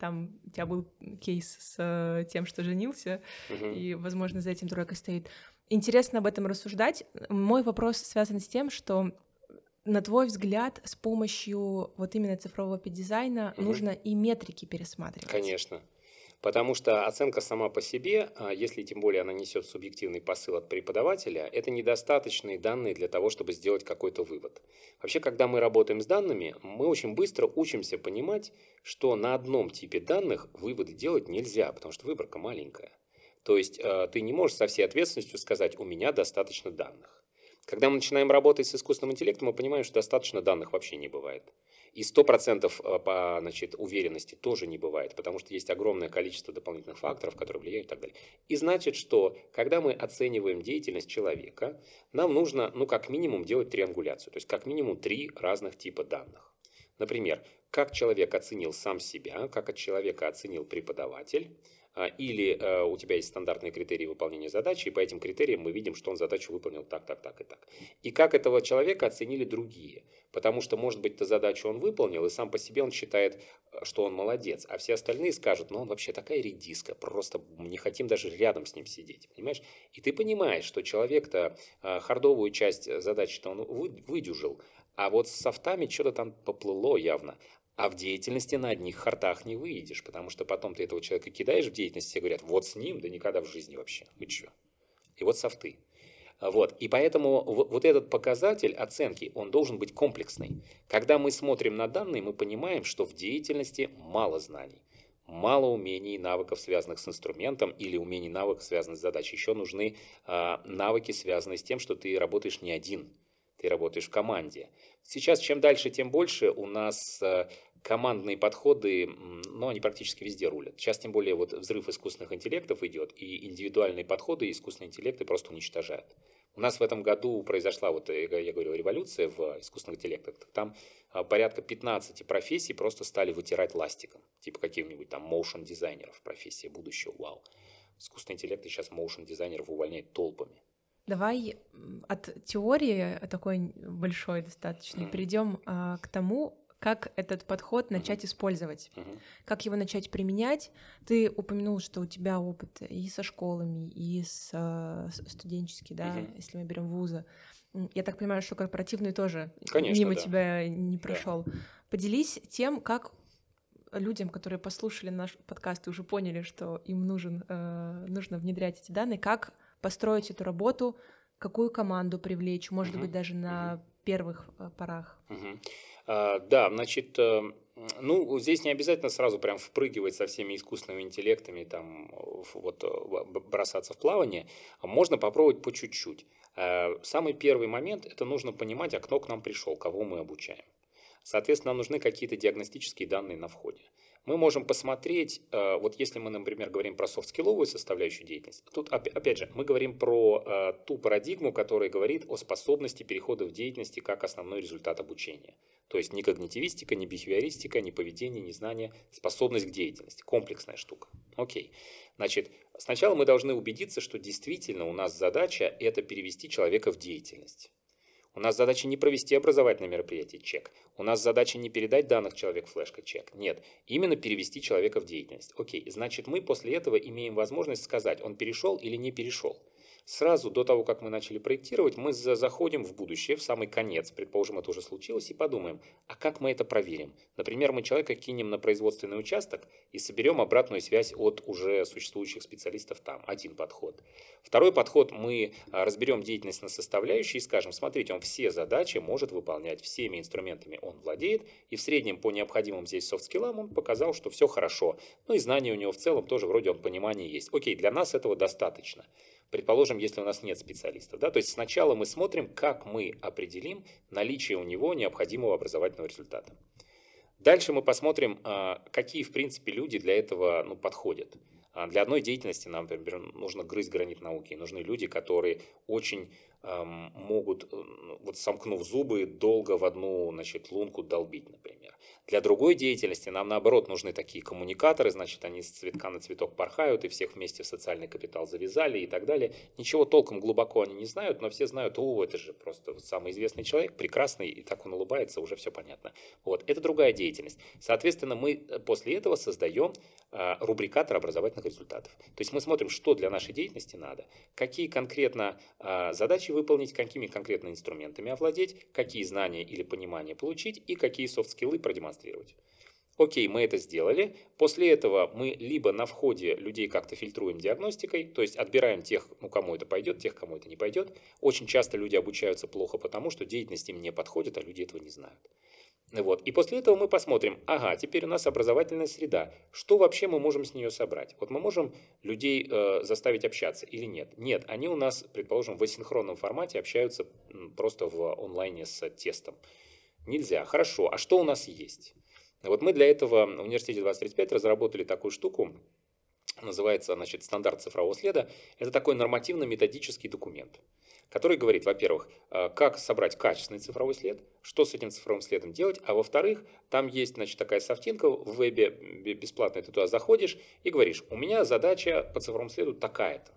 [SPEAKER 2] Там у тебя был кейс с э, тем, что женился, uh-huh. и, возможно, за этим тройка стоит. Интересно об этом рассуждать. Мой вопрос связан с тем, что на твой взгляд, с помощью вот именно цифрового дизайна угу. нужно и метрики пересматривать?
[SPEAKER 1] Конечно. Потому что оценка сама по себе, а если тем более она несет субъективный посыл от преподавателя, это недостаточные данные для того, чтобы сделать какой-то вывод. Вообще, когда мы работаем с данными, мы очень быстро учимся понимать, что на одном типе данных выводы делать нельзя, потому что выборка маленькая. То есть э, ты не можешь со всей ответственностью сказать, у меня достаточно данных. Когда мы начинаем работать с искусственным интеллектом, мы понимаем, что достаточно данных вообще не бывает. И 100% э, по значит, уверенности тоже не бывает, потому что есть огромное количество дополнительных факторов, которые влияют и так далее. И значит, что когда мы оцениваем деятельность человека, нам нужно, ну, как минимум, делать триангуляцию, то есть как минимум три разных типа данных. Например, как человек оценил сам себя, как от человека оценил преподаватель, или э, у тебя есть стандартные критерии выполнения задачи, и по этим критериям мы видим, что он задачу выполнил так, так, так и так. И как этого человека оценили другие. Потому что, может быть, эту задачу он выполнил, и сам по себе он считает, что он молодец, а все остальные скажут, ну он вообще такая редиска, просто не хотим даже рядом с ним сидеть, понимаешь? И ты понимаешь, что человек-то э, хардовую часть задачи-то он выдюжил, а вот с софтами что-то там поплыло явно. А в деятельности на одних хартах не выйдешь, потому что потом ты этого человека кидаешь в деятельность, все говорят, вот с ним, да никогда в жизни вообще, вы что? И вот софты. Вот. И поэтому вот этот показатель оценки, он должен быть комплексный. Когда мы смотрим на данные, мы понимаем, что в деятельности мало знаний, мало умений и навыков, связанных с инструментом, или умений и навыков, связанных с задачей. Еще нужны э, навыки, связанные с тем, что ты работаешь не один – ты работаешь в команде. Сейчас чем дальше, тем больше у нас э, командные подходы, ну, они практически везде рулят. Сейчас тем более вот взрыв искусственных интеллектов идет, и индивидуальные подходы искусственные интеллекты просто уничтожают. У нас в этом году произошла, вот э, я говорю, революция в искусственных интеллектах. Там а, порядка 15 профессий просто стали вытирать ластиком. Типа каких-нибудь там motion дизайнеров профессия будущего, вау. Искусственный интеллект сейчас motion дизайнеров увольняет толпами.
[SPEAKER 2] Давай от теории такой большой достаточно mm-hmm. перейдем а, к тому, как этот подход начать mm-hmm. использовать, mm-hmm. как его начать применять. Ты упомянул, что у тебя опыт и со школами, и с, а, студенческий, да, mm-hmm. если мы берем вузы. Я так понимаю, что корпоративный тоже
[SPEAKER 1] Конечно,
[SPEAKER 2] мимо
[SPEAKER 1] да.
[SPEAKER 2] тебя не прошел. Да. Поделись тем, как людям, которые послушали наш подкаст и уже поняли, что им нужен, э, нужно внедрять эти данные, как построить эту работу, какую команду привлечь, может uh-huh. быть, даже на uh-huh. первых э, порах.
[SPEAKER 1] Uh-huh. А, да, значит, э, ну, здесь не обязательно сразу прям впрыгивать со всеми искусственными интеллектами, там, вот, э, бросаться в плавание. Можно попробовать по чуть-чуть. Самый первый момент – это нужно понимать, а кто к нам пришел, кого мы обучаем. Соответственно, нам нужны какие-то диагностические данные на входе. Мы можем посмотреть, э, вот если мы, например, говорим про софт-скилловую составляющую деятельности, тут, опять же, мы говорим про э, ту парадигму, которая говорит о способности перехода в деятельности как основной результат обучения. То есть не когнитивистика, не бихевиористика, не поведение, не знание, способность к деятельности. Комплексная штука. Окей. Значит, сначала мы должны убедиться, что действительно у нас задача – это перевести человека в деятельность. У нас задача не провести образовательное мероприятие, чек. У нас задача не передать данных человек флешка, чек. Нет, именно перевести человека в деятельность. Окей, значит мы после этого имеем возможность сказать, он перешел или не перешел. Сразу до того, как мы начали проектировать, мы заходим в будущее, в самый конец, предположим, это уже случилось, и подумаем, а как мы это проверим? Например, мы человека кинем на производственный участок и соберем обратную связь от уже существующих специалистов там. Один подход. Второй подход, мы а, разберем деятельность на составляющие и скажем, смотрите, он все задачи может выполнять, всеми инструментами он владеет, и в среднем по необходимым здесь софт-скиллам он показал, что все хорошо. Ну и знания у него в целом тоже вроде он понимание есть. Окей, для нас этого достаточно предположим, если у нас нет специалистов. Да? То есть сначала мы смотрим, как мы определим наличие у него необходимого образовательного результата. Дальше мы посмотрим, а, какие, в принципе, люди для этого ну, подходят. А, для одной деятельности нам, например, нужно грызть гранит науки. Нужны люди, которые очень эм, могут, э, вот сомкнув зубы, долго в одну значит, лунку долбить, например. Для другой деятельности нам, наоборот, нужны такие коммуникаторы, значит, они с цветка на цветок порхают и всех вместе в социальный капитал завязали и так далее. Ничего толком глубоко они не знают, но все знают, о, это же просто самый известный человек, прекрасный, и так он улыбается, уже все понятно. Вот, это другая деятельность. Соответственно, мы э, после этого создаем э, рубрикатор образовательных результатов. То есть мы смотрим, что для нашей деятельности надо, какие конкретно э, задачи выполнить, какими конкретно инструментами овладеть, какие знания или понимания получить и какие софт-скиллы продемонстрировать продемонстрировать. Окей, мы это сделали. После этого мы либо на входе людей как-то фильтруем диагностикой, то есть отбираем тех, ну, кому это пойдет, тех, кому это не пойдет. Очень часто люди обучаются плохо, потому что деятельность им не подходит, а люди этого не знают. Вот. И после этого мы посмотрим, ага, теперь у нас образовательная среда. Что вообще мы можем с нее собрать? Вот мы можем людей э, заставить общаться или нет? Нет, они у нас, предположим, в асинхронном формате общаются просто в онлайне с тестом. Нельзя. Хорошо. А что у нас есть? Вот мы для этого в университете 2035 разработали такую штуку, называется значит, стандарт цифрового следа. Это такой нормативно-методический документ, который говорит, во-первых, э, как собрать качественный цифровой след, что с этим цифровым следом делать, а во-вторых, там есть значит, такая софтинка в вебе бесплатная, ты туда заходишь и говоришь, у меня задача по цифровому следу такая-то.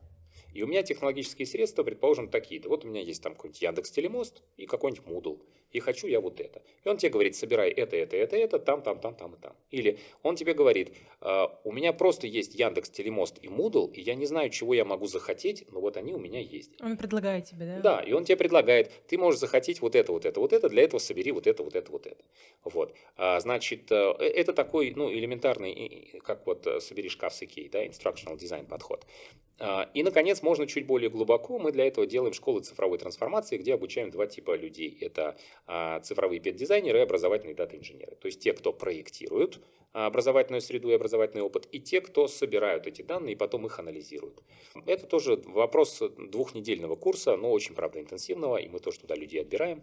[SPEAKER 1] И у меня технологические средства, предположим, такие-то. Вот у меня есть там какой-нибудь Яндекс Телемост и какой-нибудь Moodle. И хочу я вот это. И он тебе говорит, собирай это, это, это, это, там, там, там, там и там. Или он тебе говорит, «А, у меня просто есть Яндекс Телемост и Moodle, и я не знаю, чего я могу захотеть, но вот они у меня есть.
[SPEAKER 2] Он предлагает тебе, да?
[SPEAKER 1] Да, и он тебе предлагает, ты можешь захотеть вот это, вот это, вот это, для этого собери вот это, вот это, вот это. Вот. А, значит, э, э, это такой, ну, элементарный, как вот собери шкаф с Икеей, да, instructional design подход. А, и, наконец, можно чуть более глубоко. Мы для этого делаем школы цифровой трансформации, где обучаем два типа людей. Это а, цифровые педдизайнеры и образовательные дата-инженеры. То есть те, кто проектируют образовательную среду и образовательный опыт, и те, кто собирают эти данные и потом их анализируют. Это тоже вопрос двухнедельного курса, но очень, правда, интенсивного, и мы тоже туда людей отбираем.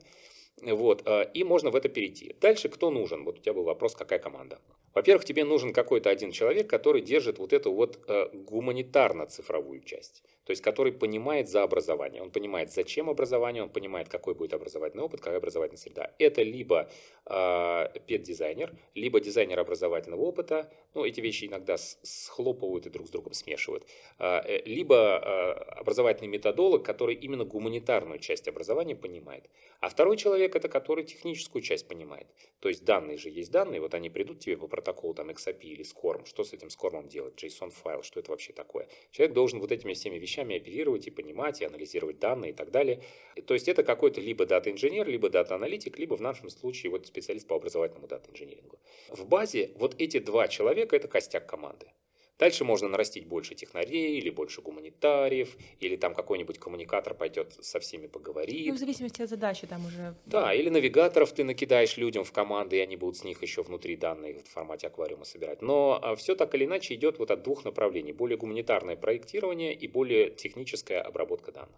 [SPEAKER 1] Вот, а, и можно в это перейти. Дальше кто нужен? Вот у тебя был вопрос, какая команда. Во-первых, тебе нужен какой-то один человек, который держит вот эту вот э, гуманитарно-цифровую часть то есть который понимает за образование. Он понимает, зачем образование, он понимает, какой будет образовательный опыт, какая образовательная среда. Это либо э, педдизайнер, либо дизайнер образовательного опыта, ну, эти вещи иногда схлопывают и друг с другом смешивают, а, э, либо э, образовательный методолог, который именно гуманитарную часть образования понимает. А второй человек – это который техническую часть понимает. То есть данные же есть данные, вот они придут тебе по протоколу там xAPI или SCORM, что с этим SCORM делать, JSON-файл, что это вообще такое. Человек должен вот этими всеми вещами оперировать и понимать, и анализировать данные и так далее. То есть это какой-то либо дата-инженер, либо дата-аналитик, либо в нашем случае вот специалист по образовательному дата-инженерингу. В базе вот эти два человека – это костяк команды. Дальше можно нарастить больше технарей, или больше гуманитариев, или там какой-нибудь коммуникатор пойдет со всеми поговорить.
[SPEAKER 2] Ну, в зависимости от задачи там уже.
[SPEAKER 1] Да, или навигаторов ты накидаешь людям в команды, и они будут с них еще внутри данные в формате аквариума собирать. Но а, все так или иначе идет вот от двух направлений. Более гуманитарное проектирование и более техническая обработка данных.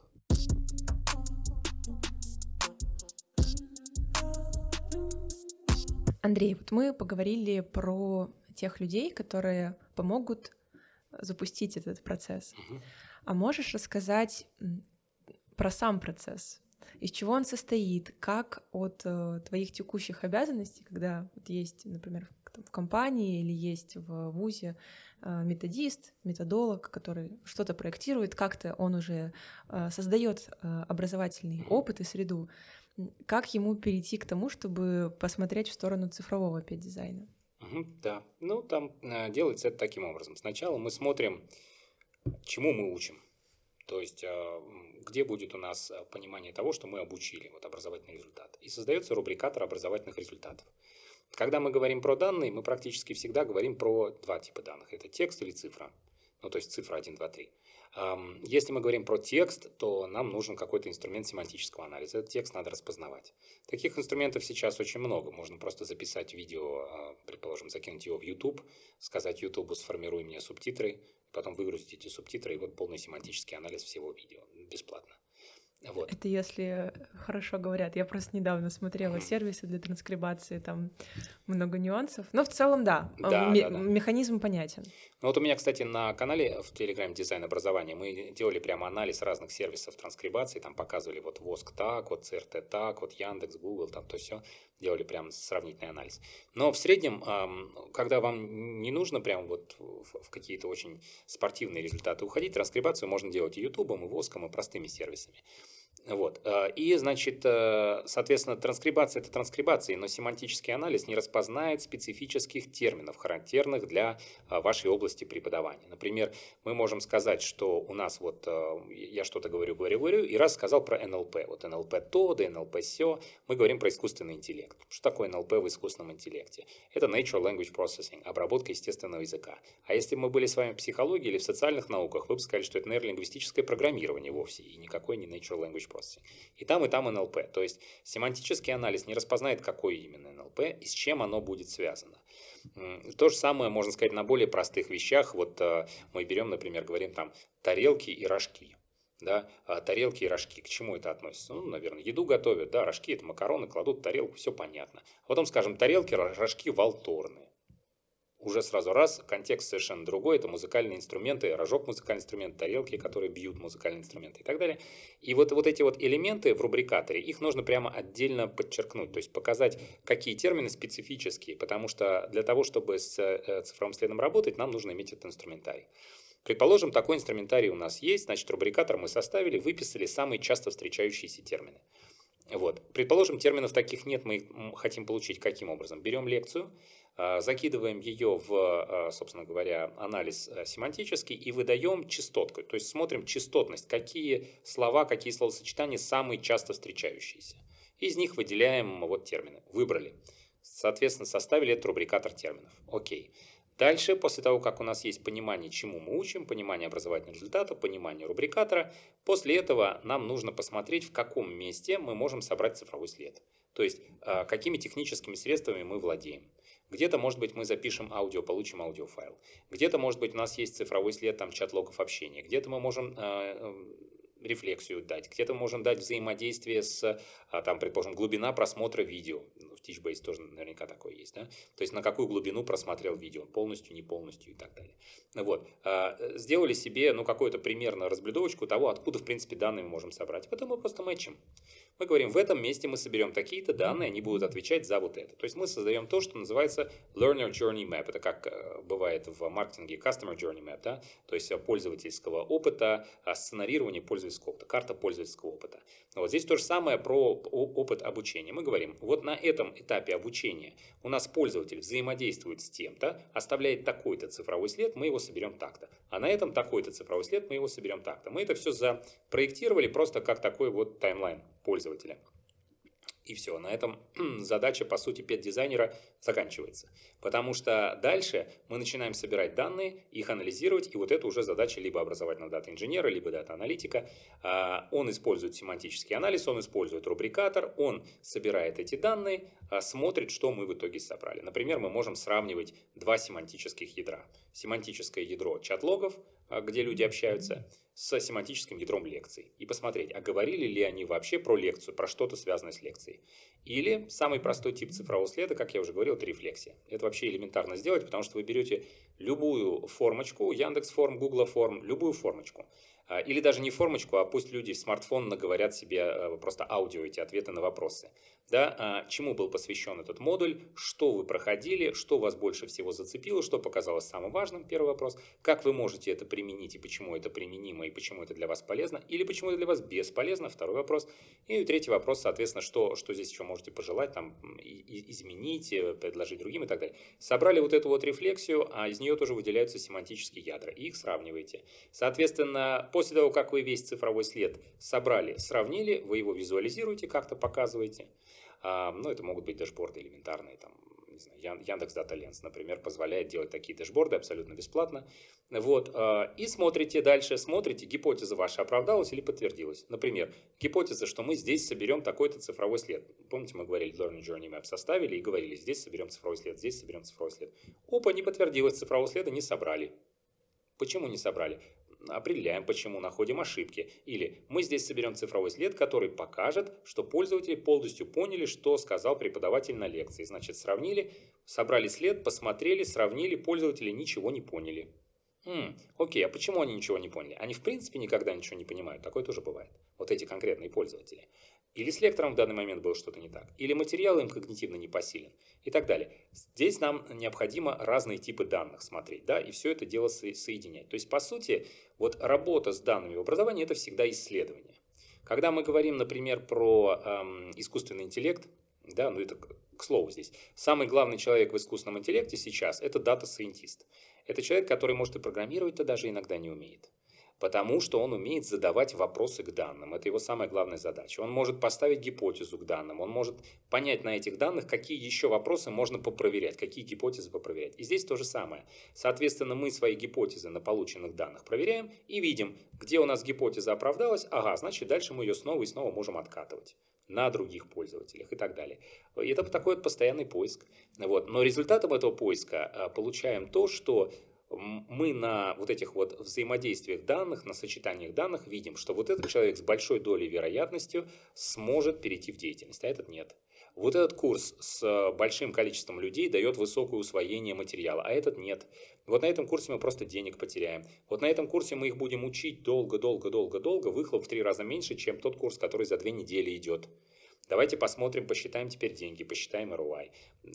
[SPEAKER 2] Андрей, вот мы поговорили про тех людей, которые помогут запустить этот процесс. А можешь рассказать про сам процесс? Из чего он состоит? Как от э, твоих текущих обязанностей, когда вот есть, например, в- там в компании или есть в ВУЗе э, методист, методолог, который что-то проектирует, как-то он уже создает образовательный опыт и среду. Как ему перейти к тому, чтобы посмотреть в сторону цифрового педдизайна?
[SPEAKER 1] Да, ну там э, делается это таким образом. Сначала мы смотрим, чему мы учим. То есть, э, где будет у нас э, понимание того, что мы обучили, вот образовательный результат. И создается рубрикатор образовательных результатов. Когда мы говорим про данные, мы практически всегда говорим про два типа данных. Это текст или цифра. Ну, то есть цифра 1, 2, 3. Ам, Если мы говорим про текст, то нам нужен какой-то инструмент семантического анализа. Этот текст надо распознавать. Таких инструментов сейчас очень много. Можно просто записать видео, а, предположим, закинуть его в YouTube, сказать YouTube, сформируй мне субтитры, потом выгрузить эти субтитры, и вот полный семантический анализ всего видео. Бесплатно. Вот.
[SPEAKER 2] Это если хорошо говорят. Я просто недавно смотрела сервисы для транскрибации, там много нюансов. Но в целом, да,
[SPEAKER 1] Да,
[SPEAKER 2] ме-
[SPEAKER 1] да, да.
[SPEAKER 2] механизм понятен.
[SPEAKER 1] Ну вот у меня, кстати, на канале в Telegram дизайн образования мы делали прямо анализ разных сервисов транскрибации, там показывали вот Воск так, вот ЦРТ так, вот Яндекс, Google, там то все, делали прям сравнительный анализ. Но в среднем, когда вам не нужно прям вот в в какие-то очень спортивные результаты уходить, транскрибацию можно делать и Ютубом, и Воском, и простыми сервисами. Вот. э, И, значит, э, соответственно, транскрибация – это транскрибация, но семантический анализ не распознает специфических терминов, характерных для а, вашей области преподавания. Например, мы можем сказать, что у нас вот, э, я что-то говорю, говорю, говорю, и раз сказал про НЛП. Вот НЛП то, да НЛП все. Мы говорим про искусственный интеллект. Что такое НЛП в искусственном интеллекте? Это Natural Language Processing, обработка естественного языка. А если бы мы были с вами в психологии или в социальных науках, вы бы сказали, что это нейролингвистическое программирование вовсе, и никакой не Natural Language Processing. И там, и там НЛП. То есть семантический анализ не распознает, какое именно НЛП и с чем оно будет связано. То же самое можно сказать на более простых вещах. Вот э, мы берем, например, говорим там тарелки и рожки. Да, а тарелки и рожки. К чему это относится? Ну, наверное, еду готовят, да, рожки это макароны, кладут тарелку, все понятно. А потом, скажем, тарелки, ро- рожки волторные. Уже сразу раз, контекст совершенно другой, это музыкальные инструменты, рожок музыкальный инструмент, тарелки, которые бьют музыкальные инструменты и так далее. И вот, вот эти вот элементы в рубрикаторе, их нужно прямо отдельно подчеркнуть, то есть показать, какие термины специфические, потому что для того, чтобы с э, цифровым следом работать, нам нужно иметь этот инструментарий. Предположим, такой инструментарий у нас есть, значит, рубрикатор мы составили, выписали самые часто встречающиеся термины. Вот. Предположим, терминов таких нет, мы их хотим получить каким образом? Берем лекцию, закидываем ее в, а, собственно говоря, анализ а, семантический и выдаем частотку. То есть смотрим частотность, какие слова, какие словосочетания самые часто встречающиеся. Из них выделяем вот термины. Выбрали. Соответственно, составили этот рубрикатор терминов. Окей. Дальше, после того, как у нас есть понимание, чему мы учим, понимание образовательного результата, понимание рубрикатора, после этого нам нужно посмотреть, в каком месте мы можем собрать цифровой след. То есть, а, какими техническими средствами мы владеем. Где-то, может быть, мы запишем аудио, получим аудиофайл. Где-то, может быть, у нас есть цифровой след, там, чат логов общения. Где-то мы можем а, эм, рефлексию дать. Где-то мы можем дать взаимодействие с, а, там, предположим, глубина просмотра видео. Ну, В Teachbase тоже наверняка такое есть, да? То есть на какую глубину просмотрел видео, полностью, не полностью и так далее. Ну Вот. А, э, Сделали себе, ну, какую-то примерно разблюдовочку того, откуда, в принципе, данные мы можем собрать. Потом мы просто мэчим. Мы говорим, в этом месте мы соберем такие-то данные, они будут отвечать за вот это. То есть мы создаем то, что называется Learner Journey Map. Это как э, бывает в маркетинге Customer Journey Map, да? то есть э, пользовательского опыта, а, сценарирование пользовательского опыта, карта пользовательского опыта. Вот здесь то же самое про опыт обучения. Мы говорим, вот на этом этапе обучения у нас пользователь взаимодействует с тем-то, оставляет такой-то цифровой след, мы его соберем так-то. А на этом такой-то цифровой след, мы его соберем так-то. Мы это все запроектировали просто как такой вот таймлайн пользователя. И все, на этом задача, по сути, пет-дизайнера заканчивается. Потому что дальше мы начинаем собирать данные, их анализировать, и вот это уже задача либо образовательного дата-инженера, либо дата-аналитика. А, Он использует семантический анализ, он использует рубрикатор, он собирает эти данные, а, смотрит, что мы в итоге собрали. Например, мы можем сравнивать два семантических ядра. Семантическое ядро чат-логов, где люди общаются, с семантическим ядром лекций и посмотреть, а говорили ли они вообще про лекцию, про что-то связанное с лекцией. Или самый простой тип цифрового следа, как я уже говорил, это рефлексия. Это вообще элементарно сделать, потому что вы берете любую формочку, Яндекс форм, Google форм, любую формочку, а, или даже не формочку, а пусть люди в смартфон наговорят себе э, просто аудио эти ответы на вопросы. Да, а, чему был посвящен этот модуль, что вы проходили, что вас больше всего зацепило, что показалось самым важным, первый вопрос, как вы можете это применить и почему это применимо и почему это для вас полезно, или почему это для вас бесполезно, второй вопрос. И третий вопрос, соответственно, что, что здесь еще можете пожелать, там, изменить, э, предложить другим и так далее. Собрали вот эту вот рефлексию, а из нее тоже выделяются семантические ядра, и их сравниваете. Соответственно, После того, как вы весь цифровой след собрали, сравнили, вы его визуализируете, как-то показываете. А, ну, это могут быть дашборды элементарные, там, не знаю, Яндекс Data Lens, например, позволяет делать такие дашборды абсолютно бесплатно. Вот, а, и смотрите дальше, смотрите, гипотеза ваша оправдалась или подтвердилась. Например, гипотеза, что мы здесь соберем такой-то цифровой след. Помните, мы говорили, Learning Journey Map составили и говорили, здесь соберем цифровой след, здесь соберем цифровой след. Опа, не подтвердилось, цифрового следа не собрали. Почему не собрали? Определяем, почему, находим ошибки. Или мы здесь соберем цифровой след, который покажет, что пользователи полностью поняли, что сказал преподаватель на лекции. Значит, сравнили, собрали след, посмотрели, сравнили, пользователи ничего не поняли. М, окей, а почему они ничего не поняли? Они в принципе никогда ничего не понимают. Такое тоже бывает. Вот эти конкретные пользователи. Или с лектором в данный момент было что-то не так, или материал им когнитивно не посилен и так далее. Здесь нам необходимо разные типы данных смотреть, да, и все это дело со- соединять. То есть, по сути, вот работа с данными в образовании – это всегда исследование. Когда мы говорим, например, про эм, искусственный интеллект, да, ну это к слову здесь, самый главный человек в искусственном интеллекте сейчас – это дата-сайентист. Это человек, который может и программировать-то даже иногда не умеет потому что он умеет задавать вопросы к данным. Это его самая главная задача. Он может поставить гипотезу к данным, он может понять на этих данных, какие еще вопросы можно попроверять, какие гипотезы попроверять. И здесь то же самое. Соответственно, мы свои гипотезы на полученных данных проверяем и видим, где у нас гипотеза оправдалась, ага, значит дальше мы ее снова и снова можем откатывать на других пользователях и так далее. И это такой вот постоянный поиск. Вот. Но результатом этого поиска а, получаем то, что мы на вот этих вот взаимодействиях данных, на сочетаниях данных видим, что вот этот человек с большой долей вероятностью сможет перейти в деятельность, а этот нет. Вот этот курс с большим количеством людей дает высокое усвоение материала, а этот нет. Вот на этом курсе мы просто денег потеряем. Вот на этом курсе мы их будем учить долго-долго-долго-долго, выхлоп в три раза меньше, чем тот курс, который за две недели идет. Давайте посмотрим, посчитаем теперь деньги, посчитаем ROI.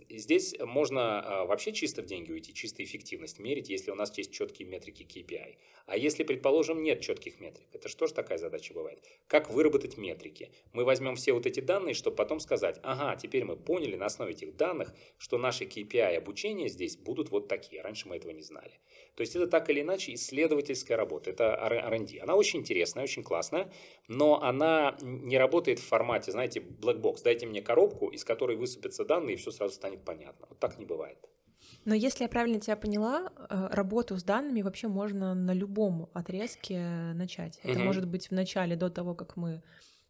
[SPEAKER 1] Здесь можно а, вообще чисто в деньги уйти, чисто эффективность мерить, если у нас есть четкие метрики KPI. А если, предположим, нет четких метрик, это что же такая задача бывает? Как выработать метрики? Мы возьмем все вот эти данные, чтобы потом сказать, ага, теперь мы поняли на основе этих данных, что наши KPI обучения здесь будут вот такие. Раньше мы этого не знали. То есть это так или иначе исследовательская работа, это R&D. Она очень интересная, очень классная, но она не работает в формате, знаете, black box. Дайте мне коробку, из которой высыпятся данные, и все сразу станет понятно. Вот так не бывает.
[SPEAKER 2] Но если я правильно тебя поняла, э, работу с данными вообще можно на любом отрезке начать. Это угу. может быть в начале, до того, как мы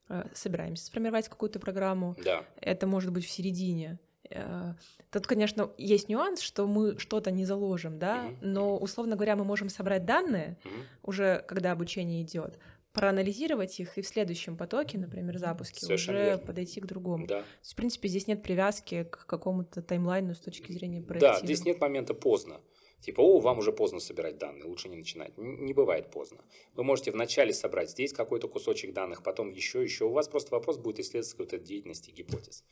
[SPEAKER 2] э, собираемся сформировать какую-то программу.
[SPEAKER 1] Да.
[SPEAKER 2] Это может быть в середине. Э, тут, конечно, есть нюанс, что мы что-то не заложим, да, mm-hmm. но, условно говоря, мы можем собрать данные mm-hmm. уже, когда обучение идет, проанализировать их и в следующем потоке, например, запуске, Совершенно уже верно. подойти к другому.
[SPEAKER 1] Да.
[SPEAKER 2] То есть, в принципе, здесь нет привязки к какому-то таймлайну с точки зрения проектирования.
[SPEAKER 1] Да, здесь нет момента поздно. Типа, о, вам уже поздно собирать данные, лучше не начинать. Не бывает поздно. Вы можете вначале собрать здесь какой-то кусочек данных, потом еще, еще. У вас просто вопрос будет исследовательской вот этой деятельности гипотез.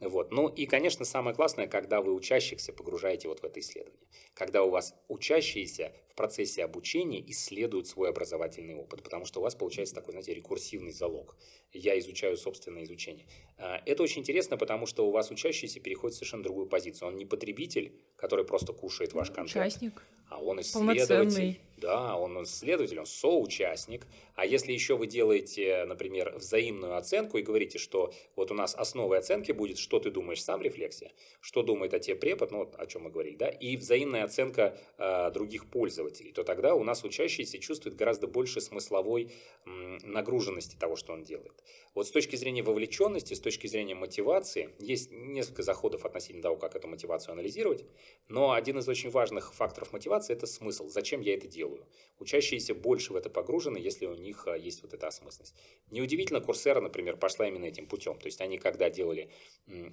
[SPEAKER 1] Вот. Ну и, конечно, самое классное, когда вы учащихся погружаете вот в это исследование. Когда у вас учащиеся в процессе обучения исследуют свой образовательный опыт, потому что у вас получается такой, знаете, рекурсивный залог. Я изучаю собственное изучение. А, это очень интересно, потому что у вас учащийся переходит в совершенно другую позицию. Он не потребитель, который просто кушает ваш контент.
[SPEAKER 2] Участник.
[SPEAKER 1] А он исследователь. Да, он исследователь, он соучастник. А если еще вы делаете, например, взаимную оценку и говорите, что вот у нас основой оценки будет, что ты думаешь сам, рефлексия, что думает о тебе препод, ну, о чем мы говорили, да, и взаимная оценка э, других пользователей, то тогда у нас учащийся чувствует гораздо больше смысловой м, нагруженности того, что он делает. Вот с точки зрения вовлеченности, с точки зрения мотивации, есть несколько заходов относительно того, как эту мотивацию анализировать, но один из очень важных факторов мотивации – это смысл, зачем я это делаю делаю. Учащиеся больше в это погружены, если у них а, есть вот эта осмысленность. Неудивительно, Курсера, например, пошла именно этим путем. То есть они, когда делали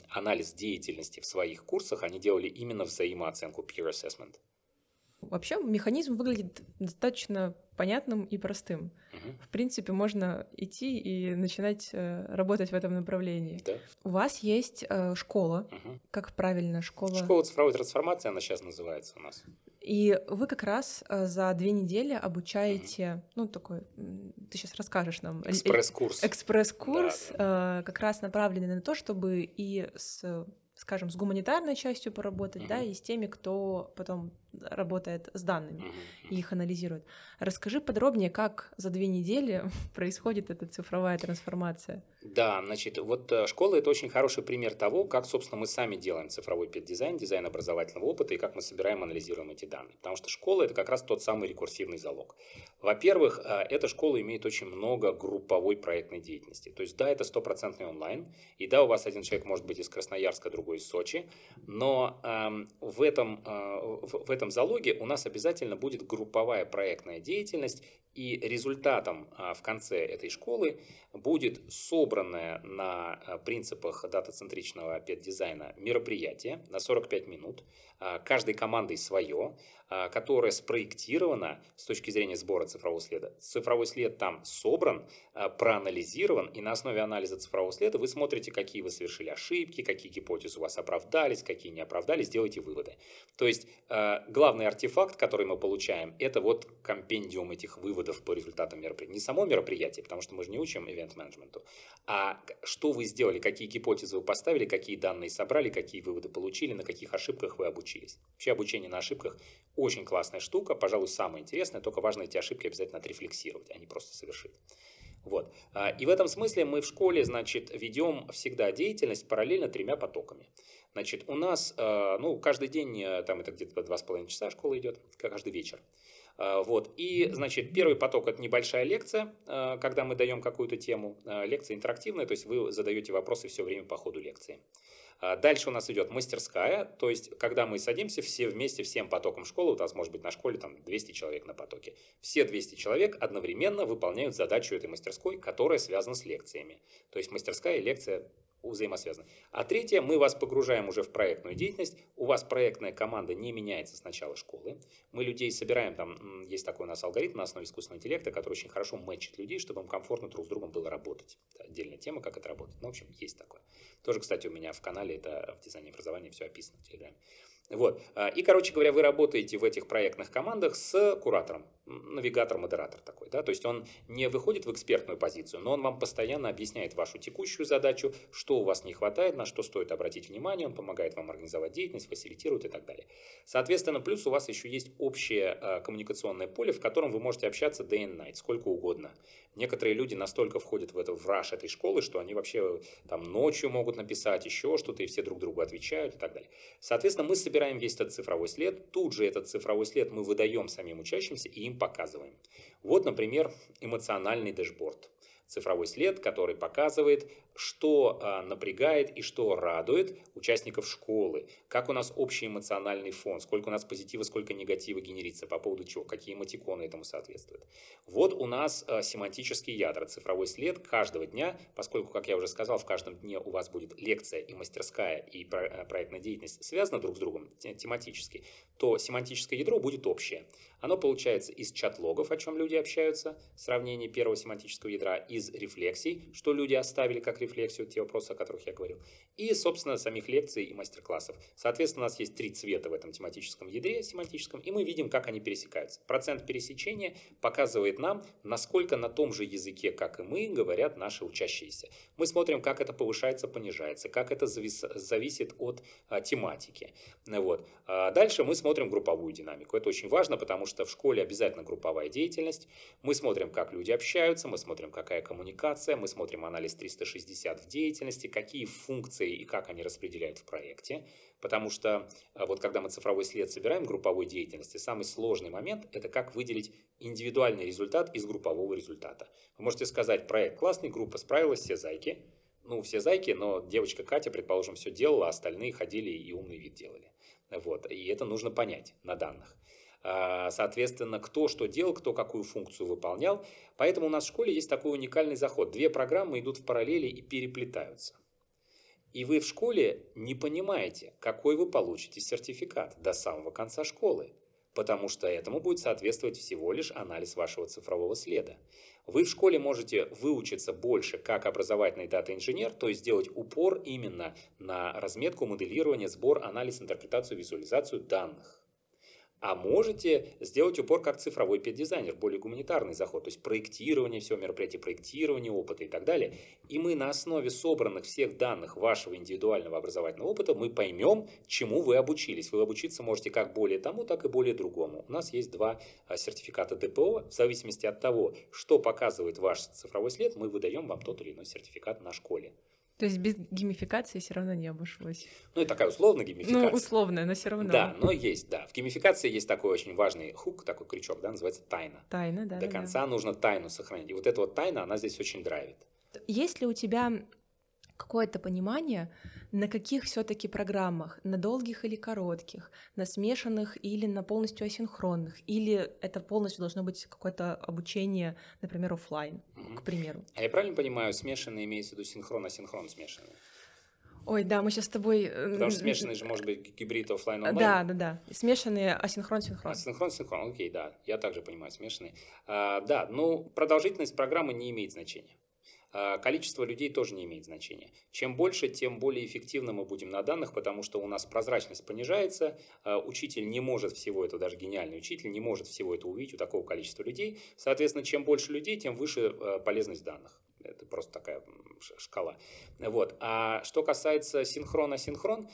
[SPEAKER 1] анализ деятельности в своих курсах, они делали именно взаимооценку peer assessment.
[SPEAKER 2] Вообще механизм выглядит достаточно понятным и простым. Угу. В принципе, можно идти и начинать э, работать в этом направлении.
[SPEAKER 1] Да.
[SPEAKER 2] У вас есть э, школа. Угу. Как правильно школа?
[SPEAKER 1] Школа цифровой трансформации, она сейчас называется у нас.
[SPEAKER 2] И вы как раз э, за две недели обучаете, угу. ну такой, ты сейчас расскажешь нам.
[SPEAKER 1] Экспресс-курс.
[SPEAKER 2] Экспресс-курс, да, да. Э, как раз направленный на то, чтобы и с скажем, с гуманитарной частью поработать, uh-huh. да, и с теми, кто потом работает с данными uh-huh. и их анализирует. Расскажи подробнее, как за две недели происходит эта цифровая трансформация.
[SPEAKER 1] Да, значит, вот э, школа – это очень хороший пример того, как, собственно, мы сами делаем цифровой педдизайн, дизайн образовательного опыта, и как мы собираем, анализируем эти данные. Потому что школа – это как раз тот самый рекурсивный залог. Во-первых, э, эта школа имеет очень много групповой проектной деятельности. То есть, да, это стопроцентный онлайн, и да, у вас один человек может быть из Красноярска, другой Сочи, но э, в, этом, э, в, в этом залоге у нас обязательно будет групповая проектная деятельность, и результатом а, в конце этой школы будет собранное на а, принципах дата-центричного пет-дизайна мероприятие на 45 минут, а, каждой командой свое, которое спроектировано с точки зрения сбора цифрового следа. Цифровой след там собран, проанализирован, и на основе анализа цифрового следа вы смотрите, какие вы совершили ошибки, какие гипотезы у вас оправдались, какие не оправдались, делаете выводы. То есть главный артефакт, который мы получаем, это вот компендиум этих выводов по результатам мероприятия. Не само мероприятие, потому что мы же не учим ивент-менеджменту, а что вы сделали, какие гипотезы вы поставили, какие данные собрали, какие выводы получили, на каких ошибках вы обучились. Вообще обучение на ошибках очень классная штука, пожалуй, самое интересное, только важно эти ошибки обязательно отрефлексировать, а не просто совершить. Вот. А, и в этом смысле мы в школе, значит, ведем всегда деятельность параллельно тремя потоками. Значит, у нас, а, ну, каждый день, э, там это где-то два с половиной часа школа идет, каждый вечер. А, вот. И, значит, первый поток – это небольшая лекция, когда мы даем какую-то тему. Лекция интерактивная, то есть вы задаете вопросы все время по ходу лекции. Дальше у нас идет мастерская, то есть когда мы садимся все вместе, всем потоком школы, у нас может быть на школе там 200 человек на потоке, все 200 человек одновременно выполняют задачу этой мастерской, которая связана с лекциями. То есть мастерская и лекция взаимосвязаны. А третье, мы вас погружаем уже в проектную деятельность. У вас проектная команда не меняется с начала школы. Мы людей собираем, там есть такой у нас алгоритм на основе искусственного интеллекта, который очень хорошо мэчит людей, чтобы им комфортно друг с другом было работать. Это отдельная тема, как это работает. Ну, в общем, есть такое. Тоже, кстати, у меня в канале это в дизайне образования все описано в Телеграме. Вот. А, и, короче говоря, вы работаете в этих проектных командах с куратором, навигатор-модератор такой. Да? То есть он не выходит в экспертную позицию, но он вам постоянно объясняет вашу текущую задачу, что у вас не хватает, на что стоит обратить внимание, он помогает вам организовать деятельность, фасилитирует и так далее. Соответственно, плюс у вас еще есть общее э, коммуникационное поле, в котором вы можете общаться day and night, сколько угодно. Некоторые люди настолько входят в это в раш этой школы, что они вообще там ночью могут написать еще что-то, и все друг другу отвечают и так далее. Соответственно, мы собираем собираем весь этот цифровой след, тут же этот цифровой след мы выдаем самим учащимся и им показываем. Вот, например, эмоциональный дэшборд цифровой след, который показывает, что а, напрягает и что радует участников школы, как у нас общий эмоциональный фон, сколько у нас позитива, сколько негатива генерится, по поводу чего, какие эмотиконы этому соответствуют. Вот у нас а, семантические ядра, цифровой след каждого дня, поскольку, как я уже сказал, в каждом дне у вас будет лекция и мастерская, и а, проектная деятельность связана друг с другом тематически, то семантическое ядро будет общее. Оно получается из чат-логов, о чем люди общаются, сравнение первого семантического ядра, из рефлексий, что люди оставили как рефлексию, те вопросы, о которых я говорил, и, собственно, самих лекций и мастер-классов. Соответственно, у нас есть три цвета в этом тематическом ядре семантическом, и мы видим, как они пересекаются. Процент пересечения показывает нам, насколько на том же языке, как и мы, говорят наши учащиеся. Мы смотрим, как это повышается, понижается, как это завис, зависит от а, тематики. Вот. А дальше мы смотрим групповую динамику. Это очень важно, потому что в школе обязательно групповая деятельность. Мы смотрим, как люди общаются, мы смотрим, какая коммуникация, мы смотрим анализ 360 в деятельности, какие функции и как они распределяют в проекте. Потому что а, вот когда мы цифровой след собираем групповой деятельности, самый сложный момент – это как выделить индивидуальный результат из группового результата. Вы можете сказать, проект классный, группа справилась, все зайки. Ну, все зайки, но девочка Катя, предположим, все делала, а остальные ходили и умный вид делали. Вот. И это нужно понять на данных. А, соответственно, кто что делал, кто какую функцию выполнял. Поэтому у нас в школе есть такой уникальный заход. Две программы идут в параллели и переплетаются. И вы в школе не понимаете, какой вы получите сертификат до самого конца школы, потому что этому будет соответствовать всего лишь анализ вашего цифрового следа. Вы в школе можете выучиться больше как образовательный дата-инженер, то есть сделать упор именно на разметку, моделирование, сбор, анализ, интерпретацию, визуализацию данных. А можете сделать упор как цифровой педдизайнер, более гуманитарный заход, то есть проектирование всего мероприятия, проектирование опыта и так далее. И мы на основе собранных всех данных вашего индивидуального образовательного опыта мы поймем, чему вы обучились. Вы обучиться можете как более тому, так и более другому. У нас есть два а, сертификата ДПО. В зависимости от того, что показывает ваш цифровой след, мы выдаем вам тот или иной сертификат на школе.
[SPEAKER 2] То есть без геймификации все равно не обошлось.
[SPEAKER 1] Ну, и такая условная геймификация.
[SPEAKER 2] Ну, условная, но все равно.
[SPEAKER 1] Да, но есть, да. В геймификации есть такой очень важный хук, такой крючок, да, называется тайна.
[SPEAKER 2] Тайна, да.
[SPEAKER 1] До
[SPEAKER 2] да,
[SPEAKER 1] конца
[SPEAKER 2] да.
[SPEAKER 1] нужно тайну сохранить. И вот эта вот тайна, она здесь очень драйвит.
[SPEAKER 2] Есть ли у тебя какое-то понимание, на каких все-таки программах, на долгих или коротких, на смешанных или на полностью асинхронных, или это полностью должно быть какое-то обучение, например, офлайн, mm-hmm. к примеру.
[SPEAKER 1] А я правильно понимаю, смешанные имеется в виду синхрон, асинхрон смешанные?
[SPEAKER 2] Ой, да, мы сейчас с тобой...
[SPEAKER 1] Э, Потому что смешанный же может быть гибрид офлайн онлайн.
[SPEAKER 2] Да, да, да. Смешанные асинхрон синхрон.
[SPEAKER 1] Асинхрон синхрон, окей, да. Я также понимаю смешанные. А, да, ну продолжительность программы не имеет значения. А, количество людей тоже не имеет значения. Чем больше, тем более эффективно мы будем на данных, потому что у нас прозрачность понижается, а, учитель не может всего этого, даже гениальный учитель не может всего этого увидеть у такого количества людей. Соответственно, чем больше людей, тем выше а, полезность данных. Это просто такая шкала. Вот. А что касается синхрона-синхрон,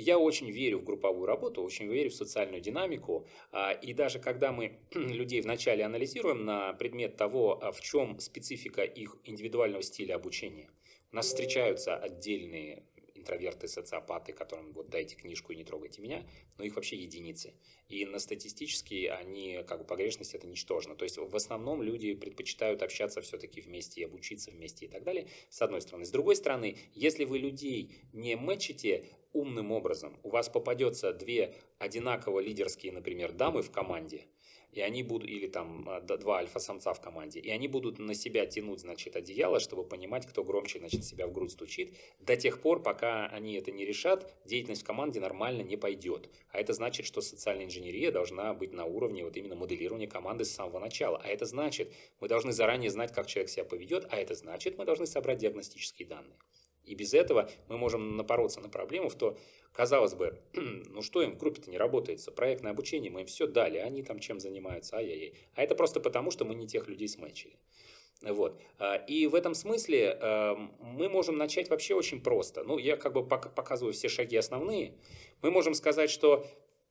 [SPEAKER 1] я очень верю в групповую работу, очень верю в социальную динамику. А, и даже когда мы людей вначале анализируем на предмет того, а, в чем специфика их индивидуального стиля обучения, у нас встречаются отдельные интроверты, социопаты, которым вот дайте книжку и не трогайте меня, но их вообще единицы. И на статистически они, как бы погрешность это ничтожно. То есть в основном люди предпочитают общаться все-таки вместе обучиться вместе и так далее, с одной стороны. С другой стороны, если вы людей не мэчите, умным образом у вас попадется две одинаково лидерские, например, дамы в команде, и они будут, или там а, два альфа-самца в команде, и они будут на себя тянуть, значит, одеяло, чтобы понимать, кто громче, значит, себя в грудь стучит. До тех пор, пока они это не решат, деятельность в команде нормально не пойдет. А это значит, что социальная инженерия должна быть на уровне вот именно моделирования команды с самого начала. А это значит, мы должны заранее знать, как человек себя поведет, а это значит, мы должны собрать диагностические данные. И без этого мы можем напороться на проблему, в то, казалось бы, ну что им в группе-то не работается, проектное обучение, мы им все дали, а они там чем занимаются, ай-яй-яй. А это просто потому, что мы не тех людей смычили. Вот. А, и в этом смысле эм, мы можем начать вообще очень просто. Ну, я как бы показываю все шаги основные. Мы можем сказать, что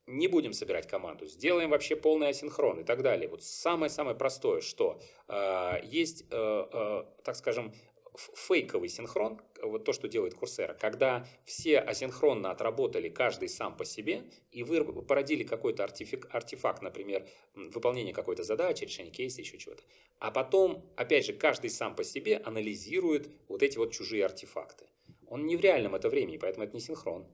[SPEAKER 1] не будем собирать команду, сделаем вообще полный асинхрон и так далее. Вот самое-самое простое, что э, есть, э, э, так скажем, фейковый синхрон, вот то, что делает Курсера, когда все асинхронно отработали каждый сам по себе, и вы породили какой-то артефакт, артефакт, например, выполнение какой-то задачи, решение кейса, еще чего-то. А потом, опять же, каждый сам по себе анализирует вот эти вот чужие артефакты. Он не в реальном это времени, поэтому это не синхрон.